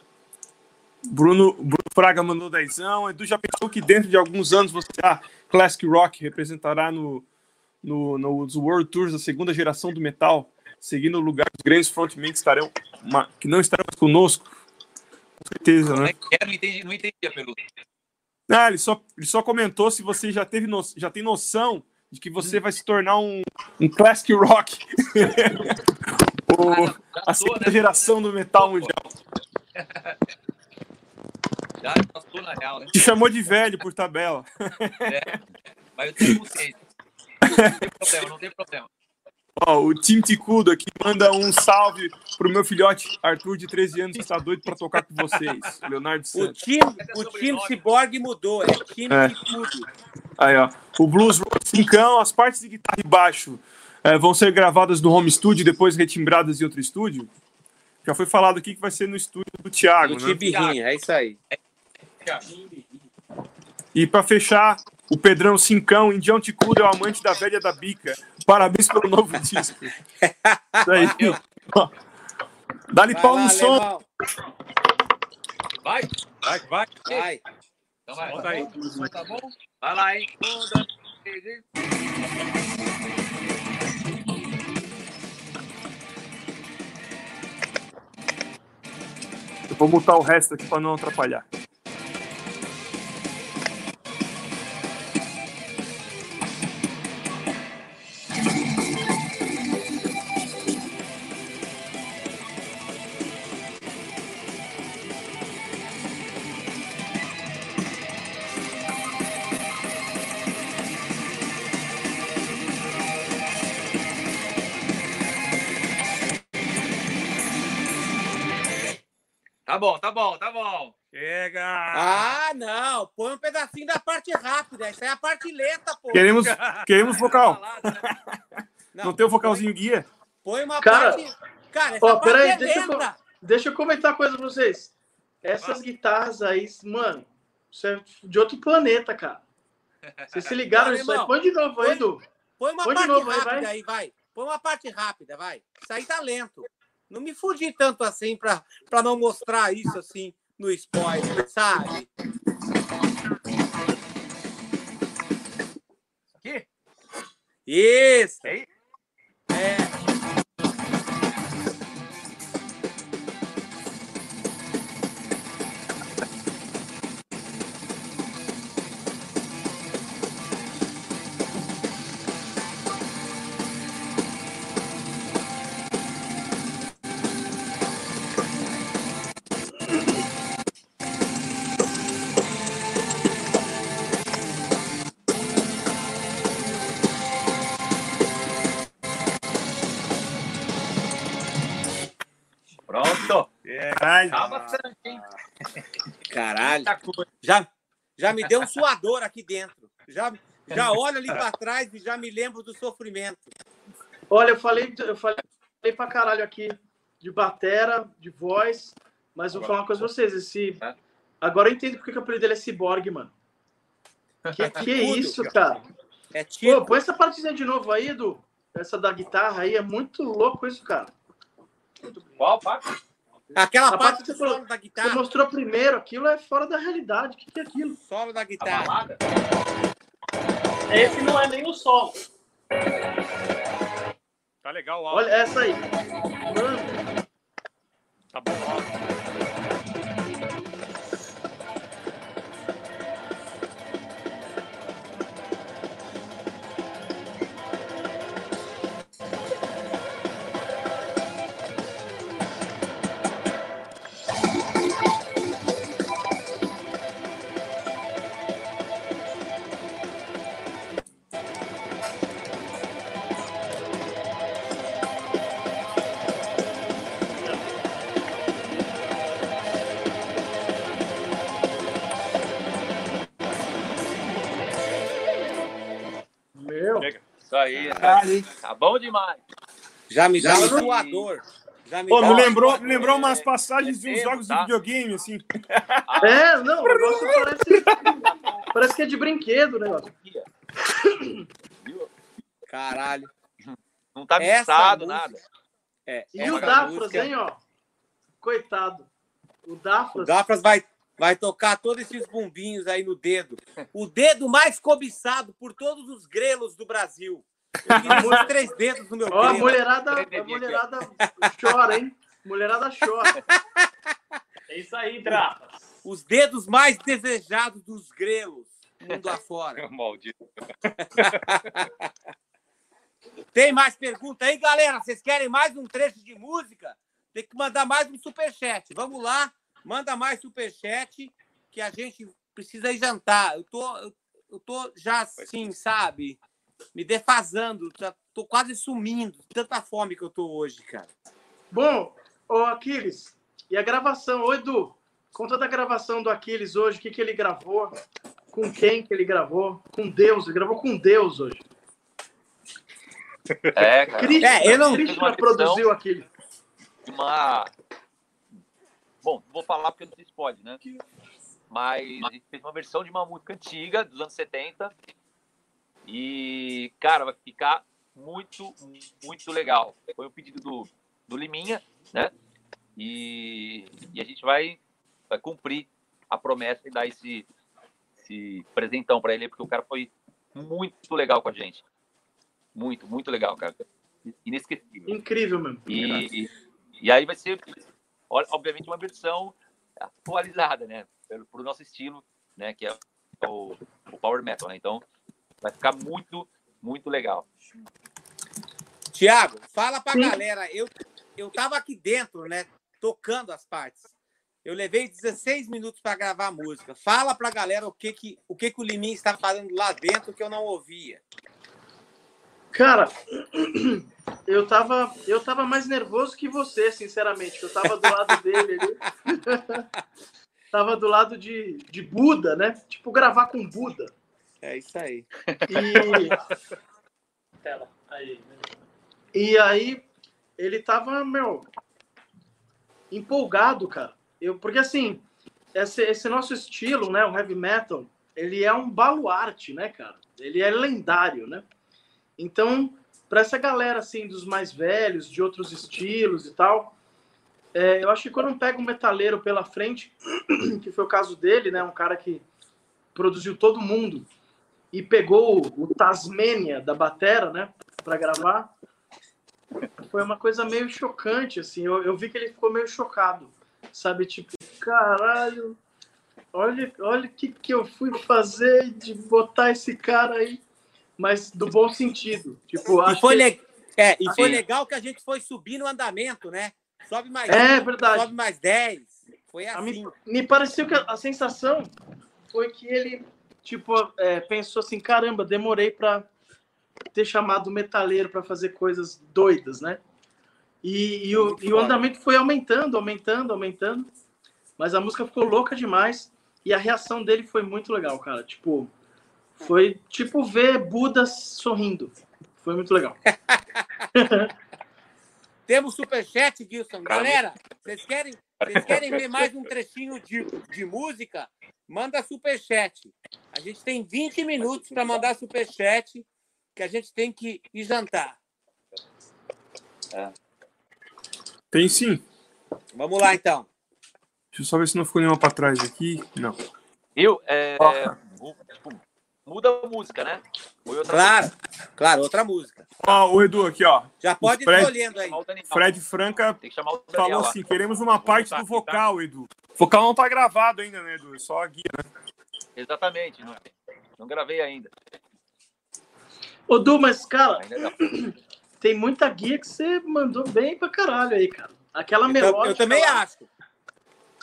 Bruno, Bruno Fraga mandou dezão. Edu já pensou que dentro de alguns anos você, ah, Classic Rock representará no, no, nos World Tours da segunda geração do metal, seguindo o lugar dos grandes frontmen que, estarão, que não estarão conosco? Com certeza, né? é? Não entendi, não entendi a pergunta. Ah, ele só, ele só comentou se você já, teve no, já tem noção de que você vai se tornar um, um Classic Rock. (laughs) O- Ah, não, a segunda né? geração do metal mundial. (laughs) Já passou na real, né? Te chamou de velho por tabela. Mas eu tenho consciência. Não tem problema, não tem problema. Ó, o Tim Ticudo aqui manda um salve pro meu filhote Arthur, de 13 anos, que está doido para tocar com vocês. Leonardo O Santos. time, o time Cyborg mudou, é time É. de tudo. Aí, ó. O Blues Rock 5, as partes de guitarra e baixo eh, vão ser gravadas no home studio e depois retimbradas em outro estúdio. Já foi falado aqui que vai ser no estúdio do Thiago, Do né? Tibirrinha, é isso aí. E para fechar, o Pedrão Cincão, Indião Ticudo é o amante da velha da bica. Parabéns pelo novo (laughs) disco. Isso aí. Dá-lhe pau lá, no som. Vai, vai, vai. Vai. Então vai. Volta aí. Tá bom? Vai lá, hein? Vou mutar o resto aqui para não atrapalhar. Tá bom, tá bom, tá bom. Chega! Ah, não. Põe um pedacinho da parte rápida. Essa é a parte lenta, pô. Queremos, queremos vocal. Falado, né? Não, tem o vocalzinho guia? Põe uma Cara, parte. Cara, essa ó, parte peraí, é deixa eu lenta. Deixa eu comentar uma coisa pra vocês. Essas guitarras aí, mano, isso é de outro planeta, cara. Vocês se ligaram nisso aí? Põe de novo aí, põe- Edu. Põe uma Põe de parte novo aí, rápida vai. aí, vai. Põe uma parte rápida, vai. Isso aí tá lento. Não me fudi tanto assim pra não mostrar isso assim no spoiler, sabe? Aqui? Isso. É isso? Coisa. Já, já me deu um suador aqui dentro. Já, já olho ali para trás e já me lembro do sofrimento. Olha, eu falei, eu falei pra caralho aqui de batera, de voz, mas vou falar uma coisa pra vocês. Esse... É. Agora eu entendo porque que o apelido dele é Cyborg, mano. Que, (laughs) que é isso, cara? É Pô, tipo. põe essa partezinha de novo aí, Edu. Essa da guitarra aí, é muito louco isso, cara. Qual, Paco? Aquela A parte parte do que você falou- solo da Você guitarra. mostrou primeiro, aquilo é fora da realidade. O que, que é aquilo? Solo da guitarra. Esse não é nem o solo. Tá legal lá. Olha essa aí. Mano, Tá bom lá. Aí. Tá bom demais. Já me dá um Já- suador. Já me Pô, me lembrou, me lembrou umas passagens de uns Tempo, jogos de tá? videogame, assim. É, não, o negócio parece. Parece que é de brinquedo o negócio. Viu? Caralho. Não tá mixado, música- nada. É, E o Dafras, música- hein, ó. Coitado. O O Dafras. Dafras vai, vai tocar todos esses bumbinhos aí no dedo. O dedo mais cobiçado por todos os grelos do Brasil. Eu queria três dedos no meu Ó, a mulherada, a mulherada chora, hein? Mulherada chora. É isso aí, Trapas. Os dedos mais desejados dos grelos, mundo afora. (laughs) Maldito. Tem mais pergunta aí, galera? Vocês querem mais um trecho de música? Tem que mandar mais um superchat. Vamos lá, manda mais superchat que a gente precisa ir jantar. Eu tô, eu, eu tô já assim, sabe? Me defasando, já tô quase sumindo. Tanta fome que eu tô hoje, cara. Bom, ô Aquiles, e a gravação? Ô Edu, conta da gravação do Aquiles hoje, o que, que ele gravou, com quem que ele gravou, com Deus, ele gravou com Deus hoje. É, cara. Krishna, É, eu não- Krishna produziu aquilo. uma. Bom, vou falar porque não sei se pode, né? Mas a gente fez uma versão de uma música antiga, dos anos 70. E, cara, vai ficar muito, muito legal. Foi um pedido do, do Liminha, né? E, e a gente vai, vai cumprir a promessa e dar esse, esse presentão para ele, porque o cara foi muito legal com a gente. Muito, muito legal, cara. Inesquecível. Incrível mesmo. E, e aí vai ser, obviamente, uma versão atualizada, né? Pelo, pro nosso estilo, né? Que é o, o Power Metal, né? Então, vai ficar muito, muito legal. Tiago, fala pra Sim. galera. Eu, eu tava aqui dentro, né? Tocando as partes. Eu levei 16 minutos para gravar a música. Fala pra galera o que, que, o, que, que o Liminha está fazendo lá dentro que eu não ouvia. Cara, (clears throat) eu tava, eu tava mais nervoso que você, sinceramente. Eu tava do lado dele ali. (laughs) tava do lado de, de Buda, né? Tipo, gravar com Buda. É isso aí. E, (laughs) Tela. Aí. e aí, ele tava, meu, empolgado, cara. Eu, porque assim, esse, esse nosso estilo, né, o heavy metal, ele é um baluarte, né, cara? Ele é lendário, né? Então, para essa galera assim dos mais velhos, de outros estilos e tal, é, eu acho que quando pega um metaleiro pela frente, (clears throat) que foi o caso dele, né, um cara que produziu todo mundo e pegou o, o Tasmania da batera, né, para gravar, foi uma coisa meio chocante, assim. Eu, eu vi que ele ficou meio chocado, sabe? Tipo, caralho, olha, olha o que, que eu fui fazer de botar esse cara aí, mas do bom sentido. Tipo, E foi, que- le- é, e foi legal que a gente foi subir no andamento, né? Sobe mais É cinco, verdade. sobe mais 10. Foi assim. mim, me pareceu que a, a sensação foi que ele, tipo, é, pensou assim, caramba, demorei para ter chamado o metaleiro para fazer coisas doidas, né? E, e, o, e o andamento foi aumentando, aumentando, aumentando. Mas a música ficou louca demais. E a reação dele foi muito legal, cara. Tipo, foi tipo ver Buda sorrindo. Foi muito legal. (laughs) Temos superchat, Gilson. Galera, vocês querem, vocês querem ver mais um trechinho de, de música? Manda superchat. A gente tem 20 minutos para mandar superchat, que a gente tem que ir jantar. É. Tem sim. Vamos lá, então. Deixa eu só ver se não ficou nenhuma para trás aqui. Não. Eu, é, muda a música, né? claro, música. claro, outra música. Ó, o Edu aqui, ó. Já pode Fred, ir escolhendo aí. Fred Franca falou assim: queremos uma parte do vocal, Edu. O vocal não tá gravado ainda, né, Edu? Só a guia, né? Exatamente, não, não gravei ainda. Ô, Du, mas, cara, (clears throat) tem muita guia que você mandou bem pra caralho aí, cara. Aquela melódia. Eu, também lá. acho.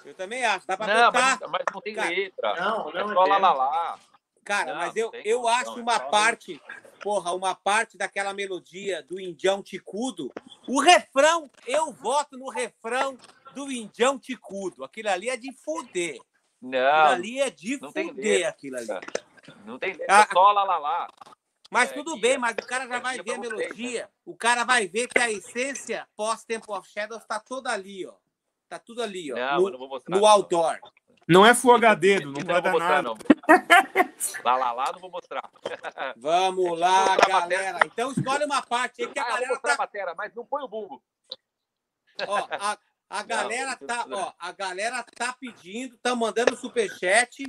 Eu também acho. Dá pra não, mas, mas, não tem cara, letra. Não, não é só lá, lá, lá. Cara, não, mas eu, eu acho uma parte, porra, uma parte daquela melodia do Indião Ticudo. O refrão, eu voto no refrão do Indião Ticudo. Aquilo ali é de foder. Não. Aquilo ali é de foder, aquilo ali. Não tem letra, ah, só lá, lá, lá. Mas é, tudo bem, mas o cara já vai ver a melodia. Né? O cara vai ver que a essência pós-Temple of Shadows está toda ali, ó. Tá tudo ali, ó. Não, no, não vou mostrar. No outdoor. Não é Full HD, não, não vai dar mostrar, nada. Não. lá, lá, lá, não vou mostrar. Vamos lá, galera. Então escolhe uma parte aí que a ah, galera tá... a batera, mas não põe o bumbo. Ó, (laughs) a, a galera não, tá, ó, a galera tá pedindo, tá mandando superchat.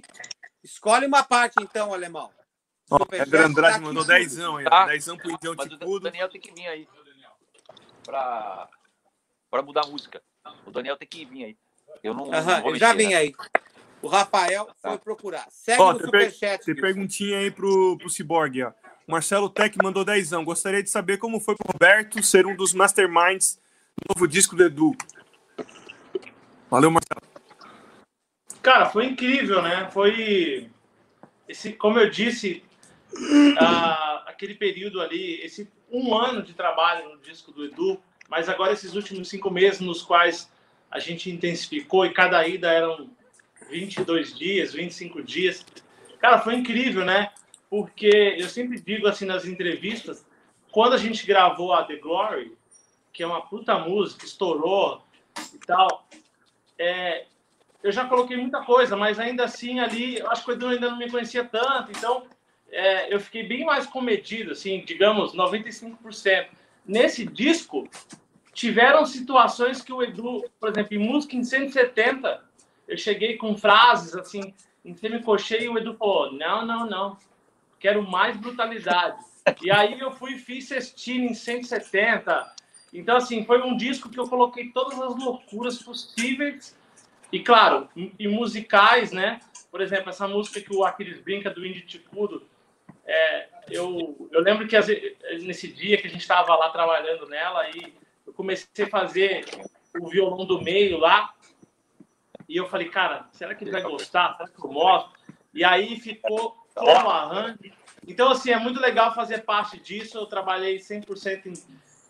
Escolhe uma parte então, alemão. Ó, André Andrade tá mandou dezão aí, tá? dezão pro Indião O Daniel tem que vir aí. Pra, pra mudar a música. O Daniel tem que vir aí. Eu não. Uhum, não já vem aí. O Rafael tá. foi procurar. Segue ó, no superchat. Tem perguntinha aí pro, pro Cyborg, ó. Marcelo Tech mandou dezão. Gostaria de saber como foi pro Roberto ser um dos masterminds do novo disco do Edu. Valeu, Marcelo. Cara, foi incrível, né? Foi. Esse, como eu disse, uh, aquele período ali, esse um ano de trabalho no disco do Edu, mas agora esses últimos cinco meses nos quais a gente intensificou e cada ida eram 22 dias, 25 dias. Cara, foi incrível, né? Porque eu sempre digo assim nas entrevistas, quando a gente gravou a The Glory, que é uma puta música, estourou e tal, é, eu já coloquei muita coisa, mas ainda assim ali, eu acho que o Edu ainda não me conhecia tanto, então é, eu fiquei bem mais comedido, assim, digamos, 95%. Nesse disco, tiveram situações que o Edu, por exemplo, em música em 170, eu cheguei com frases assim, em semicocheio, e o Edu falou: não, não, não, quero mais brutalidade. E aí eu fui e fiz Sestina em 170. Então, assim, foi um disco que eu coloquei todas as loucuras possíveis. E, claro, e musicais, né? Por exemplo, essa música que o Aquiles brinca do Indy Ticudo, é, eu, eu lembro que nesse dia que a gente estava lá trabalhando nela, e comecei a fazer o violão do meio lá, e eu falei, cara, será que ele vai gostar? Será que eu mostro? E aí ficou o arranjo. Então, assim, é muito legal fazer parte disso. Eu trabalhei 100% em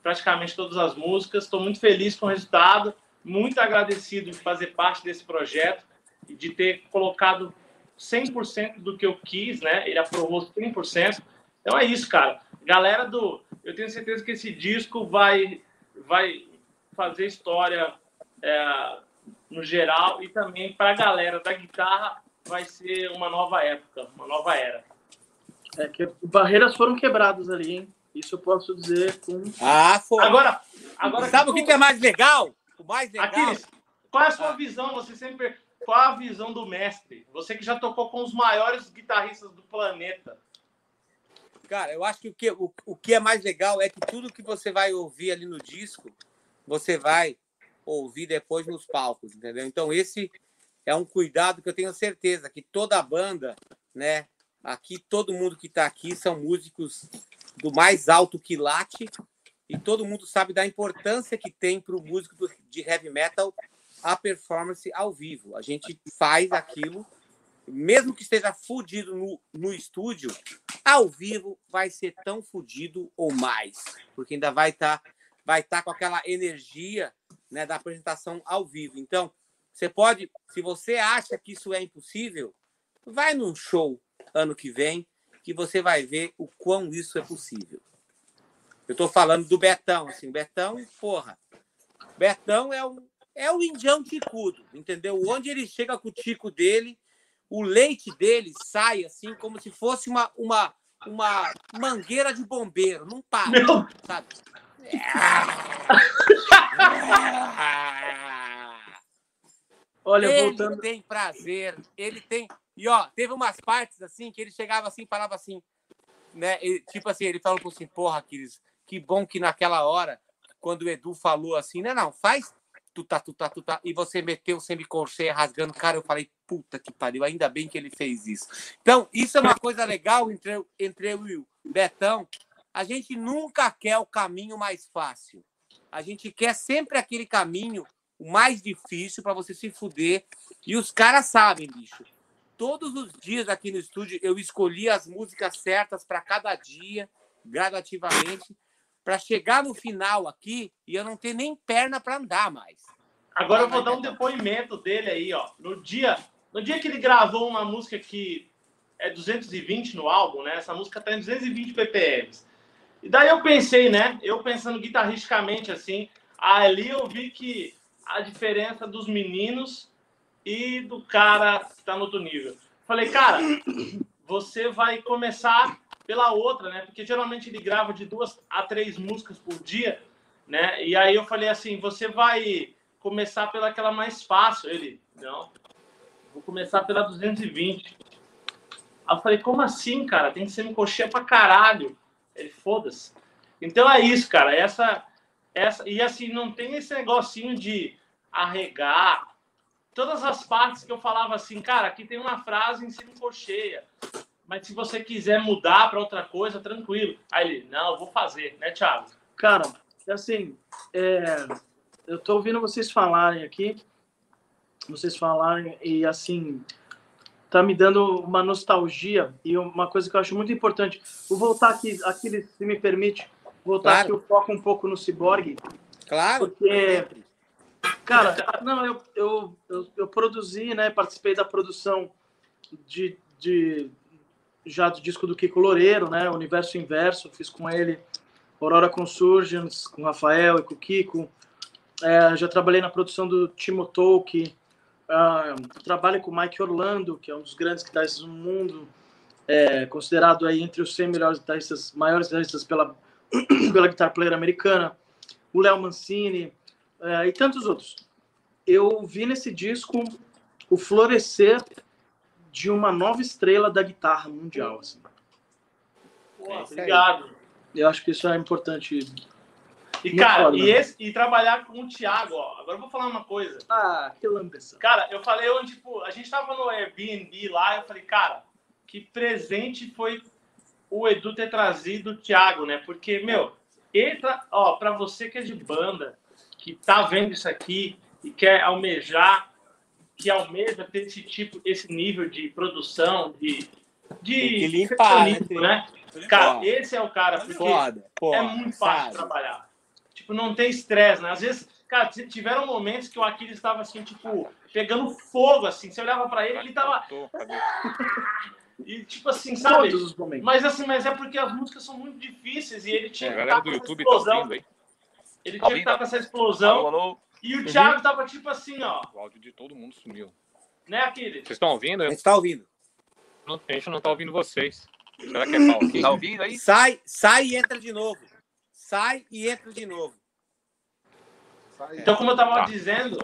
praticamente todas as músicas. Estou muito feliz com o resultado. Muito agradecido de fazer parte desse projeto e de ter colocado 100% do que eu quis, né? Ele aprovou 100%. Então é isso, cara. Galera do... Eu tenho certeza que esse disco vai, vai fazer história é, no geral e também para a galera da guitarra vai ser uma nova época, uma nova era. É que barreiras foram quebradas ali, hein? Isso eu posso dizer com. Ah, foi. Agora, agora sabe o que, que é mais legal? O mais legal. Aquiles, qual é a sua ah. visão? Você sempre qual a visão do mestre? Você que já tocou com os maiores guitarristas do planeta. Cara, eu acho que o que, o, o que é mais legal é que tudo que você vai ouvir ali no disco, você vai ouvir depois nos palcos, entendeu? Então, esse é um cuidado que eu tenho certeza que toda a banda, né? Aqui, todo mundo que está aqui são músicos do mais alto quilate e todo mundo sabe da importância que tem para o músico de heavy metal a performance ao vivo. A gente faz aquilo, mesmo que esteja fudido no, no estúdio, ao vivo vai ser tão fudido ou mais, porque ainda vai estar tá vai estar com aquela energia né, da apresentação ao vivo. Então, você pode, se você acha que isso é impossível, vai num show ano que vem que você vai ver o quão isso é possível. Eu estou falando do Betão, assim, Betão, porra. Betão é um é o indião ticudo, entendeu? Onde ele chega com o tico dele, o leite dele sai assim como se fosse uma uma uma mangueira de bombeiro, não para, Meu... sabe? (laughs) Olha, ele voltando... tem prazer, ele tem. E ó, teve umas partes assim que ele chegava assim, falava assim, né? Ele, tipo assim, ele falou assim, porra, Aquiles, que bom que naquela hora, quando o Edu falou assim, não, não, faz tu tá, tu tá, tu tá, e você meteu semicolcheia rasgando, cara, eu falei, puta que pariu, ainda bem que ele fez isso. Então, isso é uma coisa legal entre, entre eu e o Betão, a gente nunca quer o caminho mais fácil. A gente quer sempre aquele caminho mais difícil para você se fuder. E os caras sabem, bicho. Todos os dias aqui no estúdio eu escolhi as músicas certas para cada dia, gradativamente, para chegar no final aqui e eu não ter nem perna para andar mais. Agora eu vou dar um depoimento dele aí, ó. No dia, no dia que ele gravou uma música que é 220 no álbum, né? Essa música tá em 220 ppm. E daí eu pensei, né? Eu pensando guitarristicamente assim, ali eu vi que a diferença dos meninos e do cara que está no outro nível. Falei, cara, você vai começar pela outra, né? Porque geralmente ele grava de duas a três músicas por dia, né? E aí eu falei assim, você vai começar pelaquela mais fácil. Ele, não, vou começar pela 220. Aí eu falei, como assim, cara? Tem que ser coxinha pra caralho. Ele, foda-se. Então é isso, cara. Essa, essa, e assim, não tem esse negocinho de arregar. Todas as partes que eu falava assim, cara, aqui tem uma frase em cima cheia. Mas se você quiser mudar para outra coisa, tranquilo. Aí ele, não, eu vou fazer, né, Thiago? Cara, assim, é, eu tô ouvindo vocês falarem aqui, vocês falarem, e assim, tá me dando uma nostalgia e uma coisa que eu acho muito importante. Vou voltar aqui, aqui se me permite, voltar claro. aqui o foco um pouco no Cyborg. Claro. Porque, cara, não, eu, eu, eu, eu, produzi, né, participei da produção de, de já do disco do Kiko Loureiro, né, Universo Inverso, fiz com ele Aurora Consurgence, com Rafael e com o Kiko. É, já trabalhei na produção do Timo Tolkien, uh, trabalho com o Mike Orlando, que é um dos grandes guitarristas do mundo, é, considerado aí entre os 100 melhores guitarristas, maiores guitarristas pela, (clears throat) pela Guitar Player americana, o Léo Mancini é, e tantos outros. Eu vi nesse disco o florescer de uma nova estrela da guitarra mundial. Assim. Pô, obrigado. Eu acho que isso é importante e, cara, e, esse, e, trabalhar com o Thiago, ó. Agora eu vou falar uma coisa. Ah, que lampeça. Cara, eu falei onde, tipo, a gente tava no Airbnb lá, eu falei, cara, que presente foi o Edu ter trazido o Thiago, né? Porque, meu, entra, ó, pra você que é de banda, que tá vendo isso aqui e quer almejar, que almeja ter esse tipo, esse nível de produção, de. De limpar, né? né? Cara, esse é o cara, porque Foda, é muito fácil trabalhar tipo, não tem estresse, né? Às vezes, cara, tiveram momentos que o Aquiles estava assim, tipo, pegando fogo, assim. Você olhava para ele, ele tava. (laughs) E tipo assim, sabe? Mas assim, mas é porque as músicas são muito difíceis e ele tinha é, que estar com essa tá explosão. Tá ele tinha que estar com essa explosão. Alô, alô. E o Thiago uhum. tava tipo assim, ó. O áudio de todo mundo sumiu. Né, Aquiles? Vocês estão ouvindo? A gente tá ouvindo. a gente não tá ouvindo vocês. Será que é pau aqui? Tá ouvindo aí? Sai, sai e entra de novo sai e entra de novo. Então, como eu estava tá. dizendo,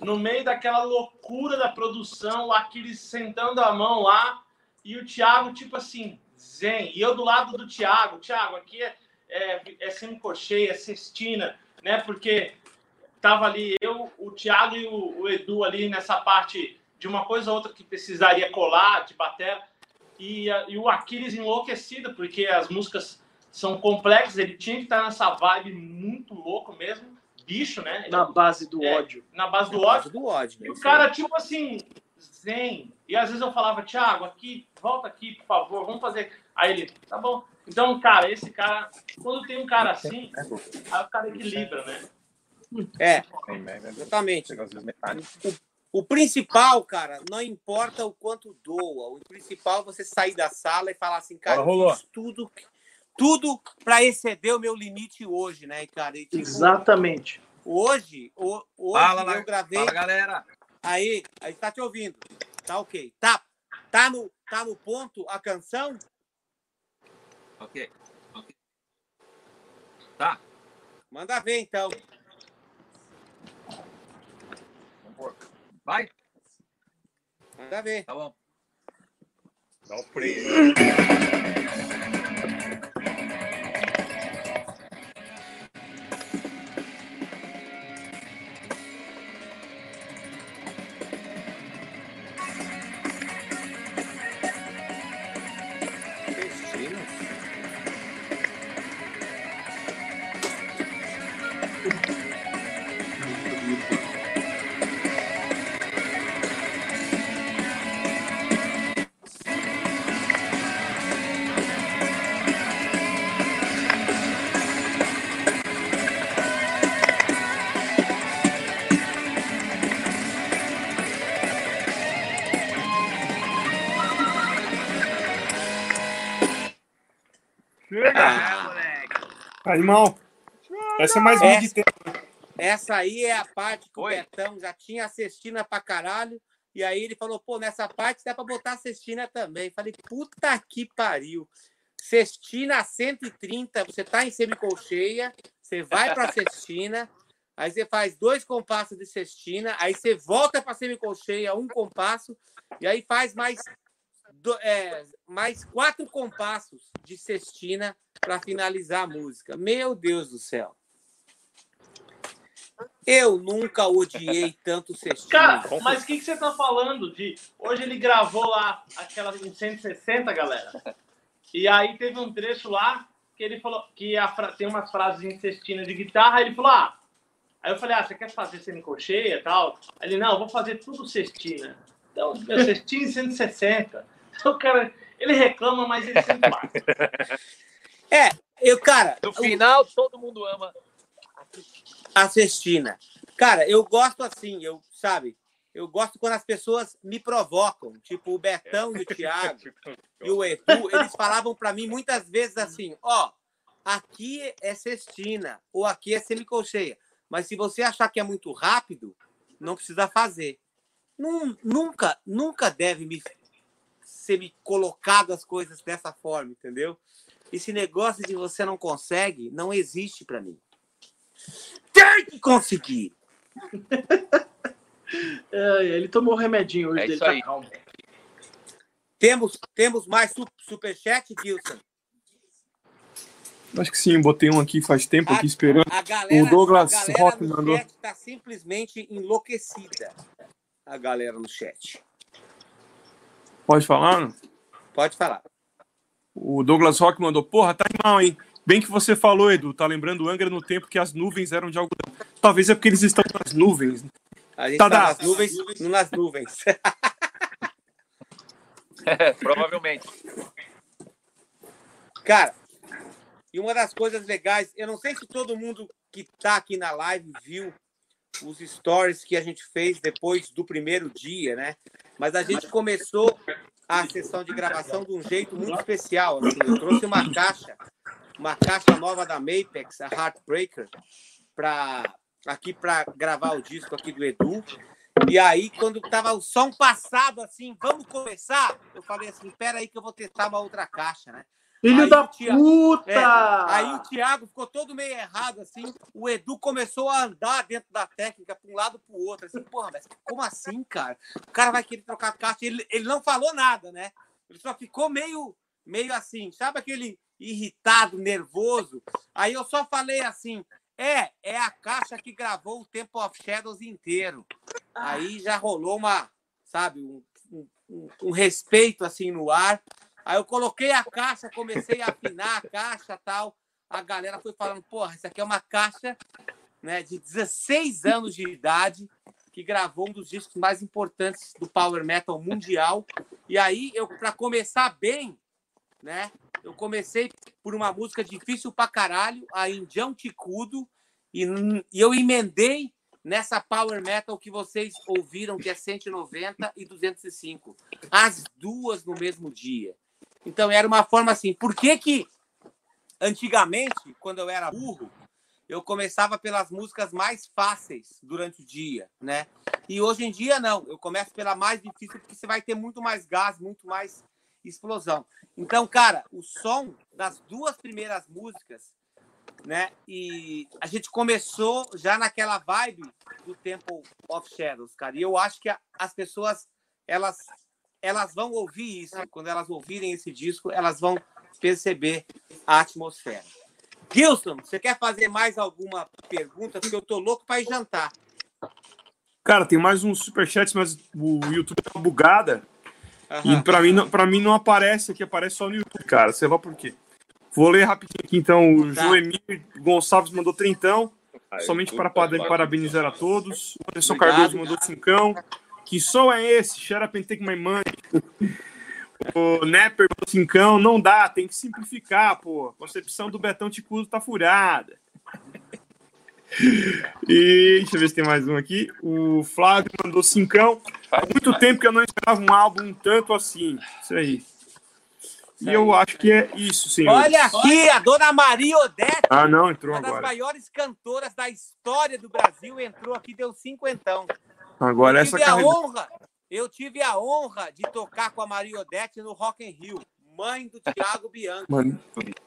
no meio daquela loucura da produção, o Aquiles sentando a mão lá e o Thiago, tipo assim, zen. E eu do lado do Thiago, Thiago, aqui é, é, é semicocheia, é cestina, né? Porque tava ali eu, o Thiago e o, o, Edu ali nessa parte de uma coisa ou outra que precisaria colar, de bater. E, e o Aquiles enlouquecido, porque as músicas são complexos, ele tinha que estar nessa vibe muito louco mesmo, bicho, né? Na base do é, ódio. Na base do na ódio. Base do ódio e o cara, tipo assim, zen. E às vezes eu falava, Thiago, aqui, volta aqui, por favor, vamos fazer. Aí ele, tá bom. Então, cara, esse cara, quando tem um cara assim, aí o cara equilibra, né? É, exatamente. O, o principal, cara, não importa o quanto doa. O principal é você sair da sala e falar assim, cara, fiz tudo, tudo para exceder o meu limite hoje, né, cara? E, tipo, Exatamente. Hoje, o- hoje Fala, eu lá- gravei. Fala, galera. Aí, a gente tá te ouvindo. Tá ok. Tá, tá, no, tá no ponto a canção? Ok. ok. Tá. Manda ver, então. Vai. Manda ver. Tá bom. Dá o play. Animal. Essa é mais É. mid tempo. Essa aí é a parte que Oi. o Betão já tinha a cestina pra caralho. E aí ele falou, pô, nessa parte dá pra botar a cestina também. Falei, puta que pariu. Cestina a 130, você tá em semicolcheia, você vai pra cestina, (laughs) aí você faz dois compassos de cestina, aí você volta pra semicolcheia, um compasso, e aí faz mais, do- é, mais quatro compassos de cestina para finalizar a música. Meu Deus do céu. Eu nunca odiei tanto cestina. Cara, mas o que, que você tá falando de. Hoje ele gravou lá aquela em 160, galera. E aí teve um trecho lá que ele falou que a tem umas frases em cestina de guitarra. Ele falou: Ah, aí eu falei: Ah, você quer fazer semicolcheia e tal? Aí ele: Não, vou fazer tudo cestina. Então, meu cestina em 160. Então, (laughs) o cara, ele reclama, mas ele sempre faz. É, eu, cara, No final, todo mundo ama. a cestina. Cara, eu gosto assim, eu, sabe? Eu gosto quando as pessoas me provocam, tipo o Betão e o Thiago (laughs) e o Edu, eles falavam para mim muitas vezes assim, ó, aqui é cestina ou aqui é semicolcheia, mas se você achar que é muito rápido, não precisa fazer. Nun- nunca, nunca deve me ser me colocado as coisas dessa forma, entendeu? Esse negócio de você não consegue não existe para mim. Tem que conseguir. (laughs) É, ele tomou o remedinho hoje É dele, isso tá aí. calmo. Temos, temos mais su- superchat, Wilson? Acho que sim, botei um aqui faz tempo aqui esperando. A galera, O Douglas a galera Rock no mandou. chat está simplesmente enlouquecida. A galera no chat. Pode falar? não? Pode falar. O Douglas Rock mandou, porra, tá animal, hein? Bem que você falou, Edu, tá lembrando o Angra no tempo que as nuvens eram de algodão. Talvez é porque eles estão nas nuvens. A gente Tá dado. nas nuvens, não nas nuvens. (laughs) Provavelmente. Cara, e uma das coisas legais, eu não sei se todo mundo que está aqui na live viu os stories que a gente fez depois do primeiro dia, né? Mas a gente começou a sessão de gravação de um jeito muito especial. Assim. Eu trouxe uma caixa, uma caixa nova da Mapex, a Heartbreaker, para aqui para gravar o disco aqui do Edu. E aí, quando tava o som passado, assim, vamos começar? Eu falei assim, espera aí que eu vou testar uma outra caixa, né? Filho Aí da Thiago- puta! É, aí o Thiago ficou todo meio errado, assim. O Edu começou a andar dentro da técnica para um lado para o outro. Assim, porra, mas como assim, cara? O cara vai querer trocar a caixa. Ele, ele não falou nada, né? Ele só ficou meio, meio assim, sabe aquele irritado, nervoso? Aí eu só falei assim: é, é a caixa que gravou o Temple of Shadows inteiro. Aí já rolou uma, sabe, um- um- um respeito assim no ar. Aí eu coloquei a caixa, comecei a afinar a caixa tal. A galera foi falando, porra, isso aqui é uma caixa né, de 16 anos de idade que gravou um dos discos mais importantes do power metal mundial. E aí, eu para começar bem, né? Eu comecei por uma música difícil pra caralho, a Indião Ticudo, e, e eu emendei nessa power metal que vocês ouviram, que é 190 e 205. As duas no mesmo dia. Então era uma forma assim. Por que que antigamente, quando eu era burro, eu começava pelas músicas mais fáceis durante o dia, né? E hoje em dia não, eu começo pela mais difícil porque você vai ter muito mais gás, muito mais explosão. Então, cara, o som das duas primeiras músicas, né? E a gente começou já naquela vibe do Temple of Shadows, cara. E eu acho que as pessoas elas elas vão ouvir isso, quando elas ouvirem esse disco, elas vão perceber a atmosfera. Gilson, você quer fazer mais alguma pergunta? Porque eu tô louco para ir jantar. Cara, tem mais um superchat, mas o YouTube tá bugada. Uhum. E para mim, não, pra mim não aparece aqui, aparece só no YouTube, cara. Sei lá por quê. Vou ler rapidinho aqui, então. O tá. Joemir Gonçalves mandou trintão. somente para parabenizar a todos. O Anderson Obrigado. Cardoso mandou cincão. Que som é esse? And take my money. (laughs) o Nepper mandou cincão. Não dá, tem que simplificar, pô. A concepção do Betão Ticudo tá furada. E deixa eu ver se tem mais um aqui. O Flávio mandou cincão. Há muito tempo que eu não esperava um álbum tanto assim. Isso aí. E eu acho que é isso, senhor. Olha aqui, a dona Maria Odete. Ah, não, entrou uma agora. Uma das maiores cantoras da história do Brasil entrou aqui, deu cinquentão. Agora eu essa tive a honra, Eu tive a honra de tocar com a Maria Odete no Rock in Rio. Mãe do Thiago Bianco. Mano.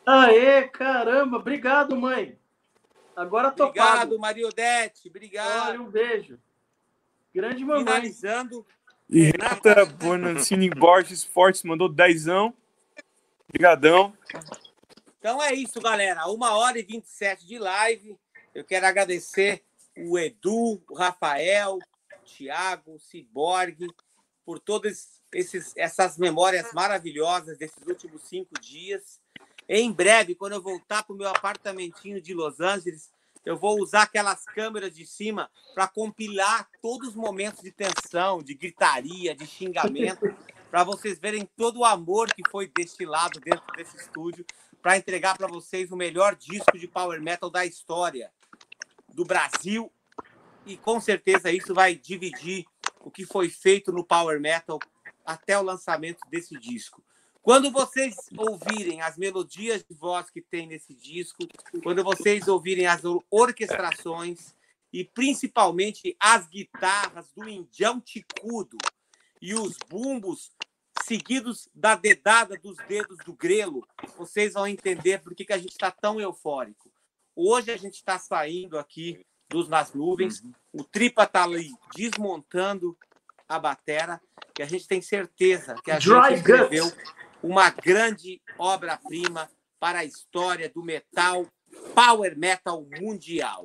Aê, caramba. Obrigado, mãe. Agora tô Obrigado. Maria Odete. Obrigado. Olha, um beijo. Grande mamãe. Finalizando. E Renata Bonancini Borges Fortes mandou dezão. Obrigadão. Então é isso, galera. Uma hora e 27 de live. Eu quero agradecer o Edu, o Rafael, o Thiago, o Ciborgue, por todas essas memórias maravilhosas desses últimos cinco dias. Em breve, quando eu voltar para o meu apartamentinho de Los Angeles, eu vou usar aquelas câmeras de cima para compilar todos os momentos de tensão, de gritaria, de xingamento, (laughs) para vocês verem todo o amor que foi destilado dentro desse estúdio para entregar para vocês o melhor disco de power metal da história do Brasil. E com certeza isso vai dividir o que foi feito no power metal até o lançamento desse disco. Quando vocês ouvirem as melodias de voz que tem nesse disco, quando vocês ouvirem as orquestrações e principalmente as guitarras do Indião Ticudo e os bumbos seguidos da dedada dos dedos do grelo, vocês vão entender por que, que a gente está tão eufórico. Hoje a gente está saindo aqui dos Nas Nuvens, o Tripa está ali desmontando a batera, e a gente tem certeza que a Dry gente escreveu uma grande obra-prima para a história do metal, power metal mundial.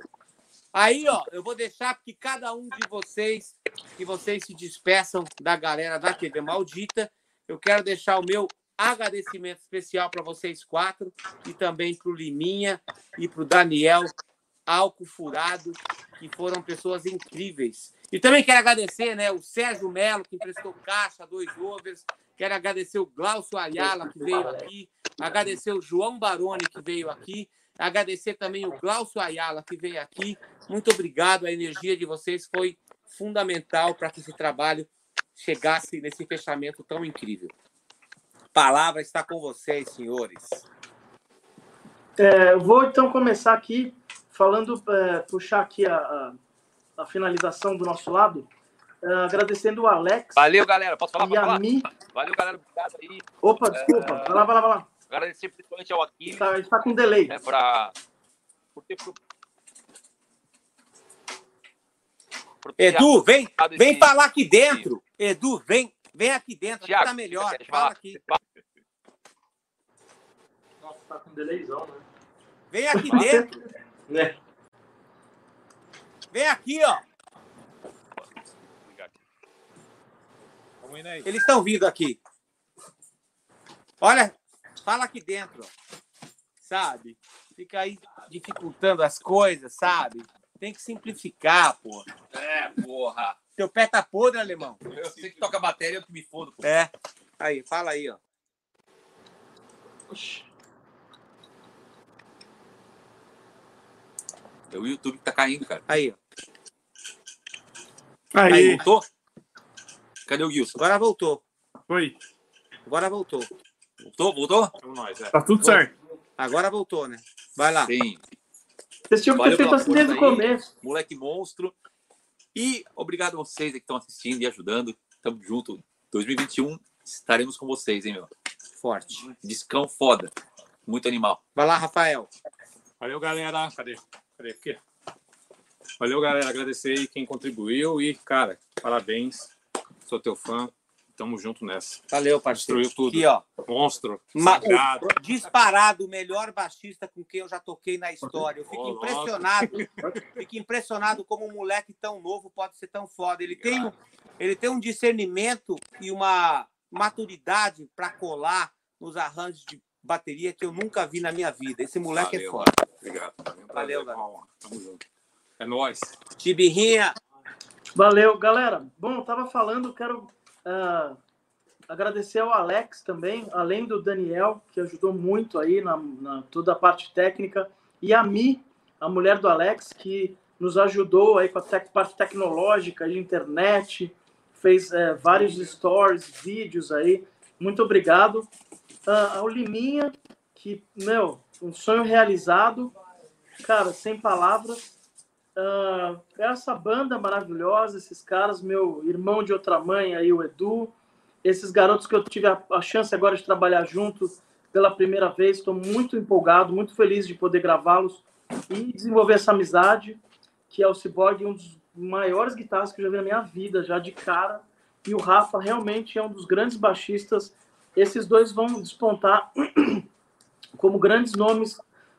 Aí, ó, eu vou deixar que cada um de vocês, que vocês se despeçam da galera da TV Maldita. Eu quero deixar o meu agradecimento especial para vocês quatro e também para o Liminha e para o Daniel Alco Furado, que foram pessoas incríveis. E também quero agradecer né, o Sérgio Melo, que emprestou caixa, dois overs, Quero agradecer o Glaucio Ayala, que veio aqui, agradecer o João Baroni, que veio aqui, agradecer também o Glaucio Ayala, que veio aqui. Muito obrigado, a energia de vocês foi fundamental para que esse trabalho chegasse nesse fechamento tão incrível. A palavra está com vocês, senhores. É, eu vou então começar aqui falando, é, puxar aqui a, a, finalização do nosso lado. Uh, agradecendo o Alex. Valeu, galera. Posso falar? E a mim. Valeu, galera. Obrigado aí. Opa, desculpa. Uh, vai lá, vai lá, vai lá. Agradecer principalmente ao Aquiles. Tá, está com delay. Né, pra, por ter, por, por ter Edu, vem, vem esse... falar aqui dentro. Edu, vem, vem aqui dentro. Tiago, aqui tá melhor. Fala aqui. Nossa, tá com delayzão, né? Vem aqui dentro. (laughs) Né? Vem aqui, ó. Eles estão vindo aqui. Olha, fala aqui dentro, sabe? Fica aí dificultando as coisas, sabe? Tem que simplificar, pô. É, porra. Teu pé tá podre, alemão. Eu sei que toca bateria, eu que me fodo. Pô. É. Aí, fala aí, ó. É o YouTube que tá caindo, cara. Aí, ó. Aí, Aí. Voltou? Cadê o Gilson? Agora voltou. foi. Agora voltou. Voltou? Voltou? Nós, é. Tá tudo certo. Agora voltou, né? Vai lá. Sim. Vocês tinham que ter feito assim desde o começo. Moleque monstro. E obrigado a vocês que estão assistindo e ajudando. Tamo junto. 2021 estaremos com vocês, hein, meu? Forte. Discão foda. Muito animal. Vai lá, Rafael. Valeu, galera. Cadê? Cadê? Aqui. Valeu, galera. Agradecer aí quem contribuiu e, cara, parabéns. Sou teu fã. Tamo junto nessa. Valeu, parceiro. Destruiu tudo. Aqui, ó. Monstro. Ma- Sagrado. o disparado, o melhor baixista com quem eu já toquei na história. Eu fico louco. impressionado. Fico impressionado como um moleque tão novo pode ser tão foda. Ele tem, um- ele tem um discernimento e uma maturidade para colar nos arranjos de bateria que eu nunca vi na minha vida. Esse moleque é Valeu, foda. Obrigado. Valeu, Valeu, galera. Tamo junto. É nóis. Tibirrinha, Valeu, galera. Bom, eu tava falando, quero ah, agradecer ao Alex também, além do Daniel, que ajudou muito aí na, na toda a parte técnica, e a Mi, a mulher do Alex, que nos ajudou aí com a tec- parte tecnológica, de internet, fez eh, vários stories, vídeos aí. Muito obrigado. Ah, ao Liminha, que, meu, um sonho realizado. Cara, sem palavras. Ah, essa banda maravilhosa, esses caras, meu irmão de outra mãe aí, o Edu, esses garotos que eu tive a, a chance agora de trabalhar junto pela primeira vez, estou muito empolgado, muito feliz de poder gravá-los e desenvolver essa amizade, que é o Cyborg, um dos maiores guitarras que eu já vi na minha vida, já de cara, e o Rafa realmente é um dos grandes baixistas. Esses dois vão despontar (clears throat) como grandes nomes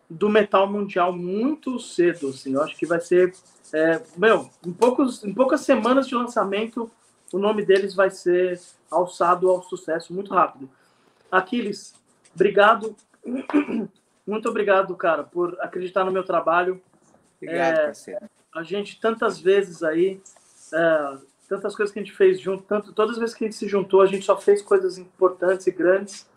do metal mundial muito cedo, assim. Eu acho que vai ser, é, meu, em, poucos, em poucas semanas de lançamento, o nome deles vai ser alçado ao sucesso muito rápido. Aquiles, obrigado, (clears throat) muito obrigado, cara, por acreditar no meu trabalho. obrigado, É, parceiro. A gente tantas vezes aí, é, tantas coisas que a gente fez junto, tanto, todas as vezes que a gente se juntou, a gente só fez coisas importantes e grandes.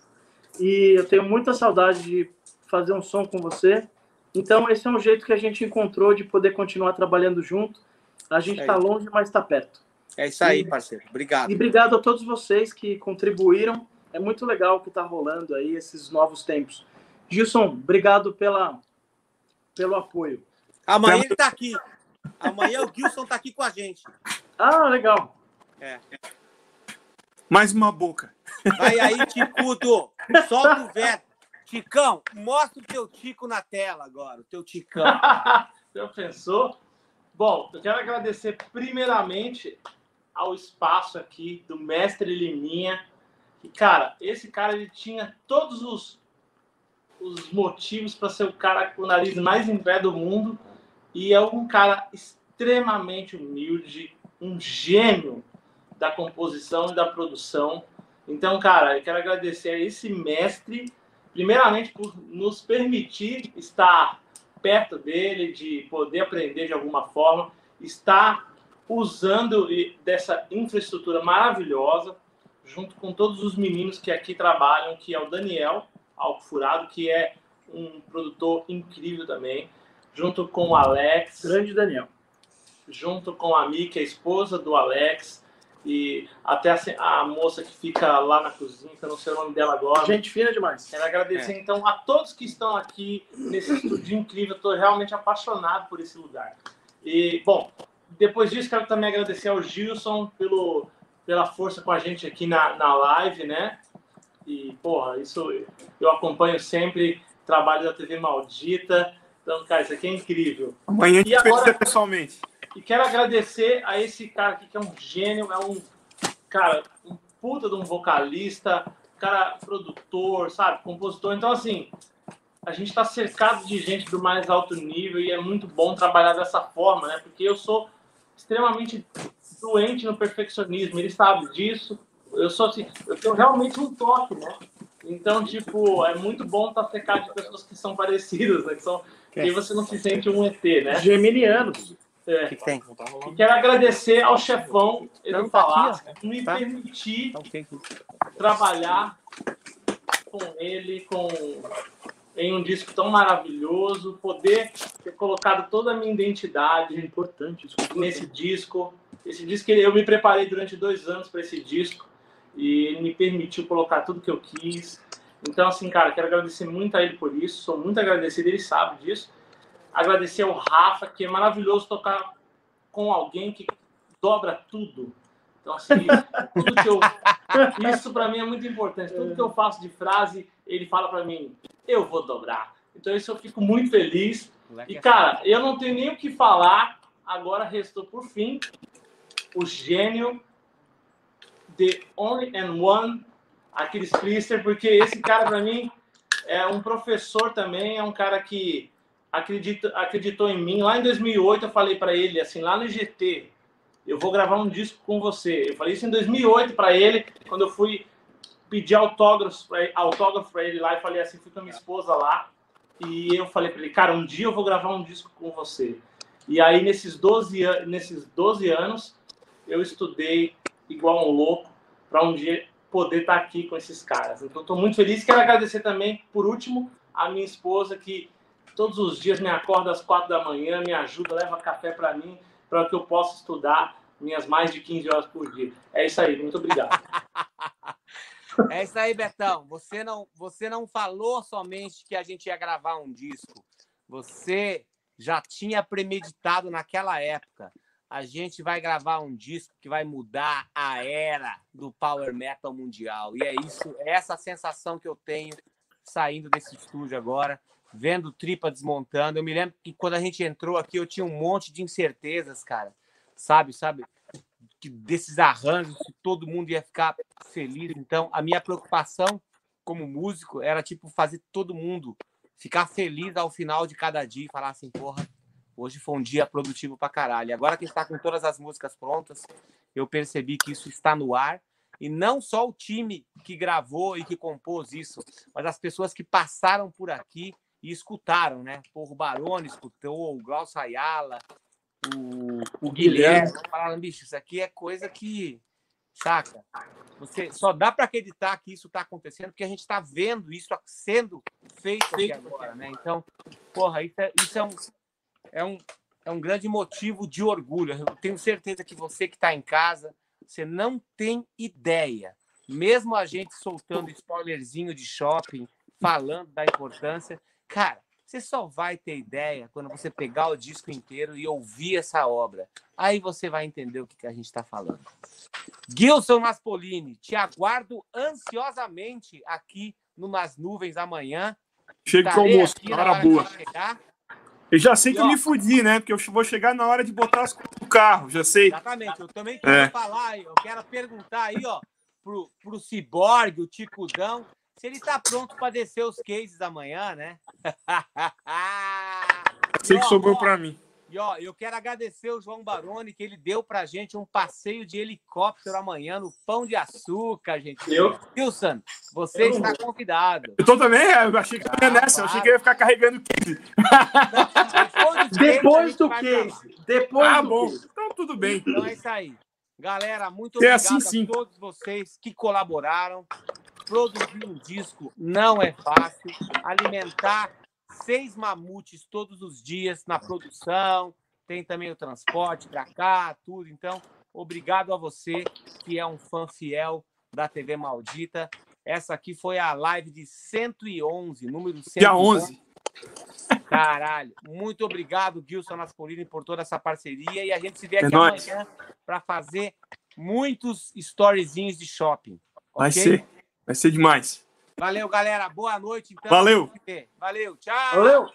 E eu tenho muita saudade de fazer um som com você. Então, esse é um jeito que a gente encontrou de poder continuar trabalhando junto. A gente É está isso. longe, mas está perto. É isso aí, parceiro. Obrigado. E obrigado a todos vocês que contribuíram. É muito legal o que está rolando aí, esses novos tempos. Gilson, obrigado pela, pelo apoio. Amanhã ele tá aqui. Amanhã o Gilson tá aqui com a gente. Ah, legal. É. Mais uma boca. Vai aí, Ticudo. Solta o verbo. Ticão, mostra o teu tico na tela agora. O teu ticão. (laughs) Já pensou? Bom, eu quero agradecer primeiramente ao espaço aqui do mestre Liminha. Que, cara, esse cara ele tinha todos os, os motivos para ser o cara com o nariz mais em pé do mundo. E é um cara extremamente humilde, um gênio da composição e da produção. Então, cara, eu quero agradecer a esse mestre, primeiramente por nos permitir estar perto dele, de poder aprender de alguma forma, estar usando dessa infraestrutura maravilhosa, junto com todos os meninos que aqui trabalham, que é o Daniel Alfurado, que é um produtor incrível também, junto com o Alex, Grande Daniel. Junto com a Miki, a esposa do Alex, e até a, a moça que fica lá na cozinha, que eu não sei o nome dela agora. Gente fina demais. Quero agradecer, então, a todos que estão aqui nesse estúdio incrível. Estou realmente apaixonado por esse lugar. E, bom, depois disso, quero também agradecer ao Gilson pelo, pela força com a gente aqui na, na live, né? E, porra, isso eu acompanho sempre, trabalho da TV Maldita. Então, cara, isso aqui é incrível. Amanhã a gente E agora- pessoalmente. E quero agradecer a esse cara aqui que é um gênio, é um cara, um puta de um vocalista, cara produtor, sabe, compositor. Então, assim, a gente está cercado de gente do mais alto nível e é muito bom trabalhar dessa forma, né? Porque eu sou extremamente doente no perfeccionismo, ele sabe disso. Eu sou assim, eu tenho realmente um toque, né? Então, tipo, é muito bom estar cercado de pessoas que são parecidas, né? Que são, que aí você não se sente um ET, né? Geminianos. É. O que, que tem? E quero agradecer ao chefão Edu tá Falasca, por me Tá. permitir Tá ok. trabalhar com ele, com em um disco tão maravilhoso, poder ter colocado toda a minha identidade É importante isso. nesse disco. Esse disco eu me preparei durante dois anos para esse disco e ele me permitiu colocar tudo que eu quis. Então, assim, cara, quero agradecer muito a ele por isso. Sou muito agradecido, ele sabe disso. Agradecer ao Rafa, que é maravilhoso tocar com alguém que dobra tudo. Então, assim, tudo que eu. (laughs) Isso para mim é muito importante. Tudo que eu faço de frase, ele fala para mim, eu vou dobrar. Então, isso eu fico muito feliz. E, é cara, eu não tenho nem o que falar. Agora restou, por fim, o gênio The Only and One, Aquiles Priester, porque esse cara, para mim, é um professor também, é um cara que acreditou em mim. Lá em 2008, eu falei para ele, assim, lá no IGT, eu vou gravar um disco com você. Eu falei isso em 2008 para ele, quando eu fui pedir autógrafo para ele lá, e falei assim, fui com a minha esposa lá, e eu falei para ele, cara, um dia eu vou gravar um disco com você. E aí, nesses 12, an- nesses 12 anos, eu estudei igual um louco para um dia poder estar aqui com esses caras. Então, estou muito feliz. Quero agradecer também, por último, a minha esposa, que todos os dias me acorda às quatro da manhã, me ajuda, leva café para mim, para que eu possa estudar minhas mais de 15 horas por dia. É isso aí, muito obrigado. (laughs) É isso aí, Betão. Você não, você não falou somente que a gente ia gravar um disco. Você já tinha premeditado naquela época. A gente vai gravar um disco que vai mudar a era do power metal mundial. E é isso, é essa sensação que eu tenho saindo desse estúdio agora, vendo Tripa desmontando. Eu me lembro que quando a gente entrou aqui, eu tinha um monte de incertezas, cara. Sabe, sabe? que desses arranjos, se todo mundo ia ficar feliz. Então, a minha preocupação como músico era tipo fazer todo mundo ficar feliz ao final de cada dia e falar assim, porra, hoje foi um dia produtivo pra caralho. Agora que está com todas as músicas prontas, eu percebi que isso está no ar. E não só o time que gravou e que compôs isso, mas as pessoas que passaram por aqui e escutaram, né? Porra, o Barone escutou, o Glaucio Ayala, o, o Guilherme, falaram, bicho, isso aqui é coisa que, saca? Você só dá para acreditar que isso está acontecendo porque a gente está vendo isso sendo feito aqui agora, né? Então, porra, isso é, isso é um, é um é um grande motivo de orgulho. Eu tenho certeza que você que está em casa, você não tem ideia. Mesmo a gente soltando spoilerzinho de shopping, falando da importância, cara, você só vai ter ideia quando você pegar o disco inteiro e ouvir essa obra. Aí você vai entender o que, que a gente está falando. Gilson Naspolini, te aguardo ansiosamente aqui no Nas Nuvens amanhã. Chega pro Estarei almoço, hora que boa. Eu já sei que E, eu ó, me fudi, né? Porque eu vou chegar na hora de botar as coisas no carro, já sei. Exatamente, eu também quero É. falar, eu quero perguntar aí, ó, pro, pro Ciborgue, o Ticudão, se ele tá pronto para descer os cases amanhã, né? (laughs) Sei que ó, sobrou ó, pra mim. E ó, eu quero agradecer o João Baroni, que ele deu pra gente um passeio de helicóptero amanhã no Pão de Açúcar, gente. Eu? Wilson, você Eu não está convidado. Eu tô também, é, eu achei que eu ia Ah, nessa, eu achei que eu ia ficar carregando 15. Depois, dos Depois do case. Depois Ah, do bom. case. Então tudo bem. Então é isso aí. Galera, muito É obrigado assim, sim. a todos vocês que colaboraram. Produzir um disco não é fácil. Alimentar seis mamutes todos os dias na produção. Tem também o transporte para cá, tudo. Então, obrigado a você que é um fã fiel da TV Maldita. Essa aqui foi a live de 111, número 111. Dia 11. Caralho. Muito obrigado, Gilson Naspolini, por toda essa parceria. E a gente se vê É aqui nóis. amanhã para fazer muitos storyzinhos de shopping. Vai ok? ser. Vai ser demais. Valeu, galera. Boa noite. Então. Valeu. Valeu. Tchau. Valeu!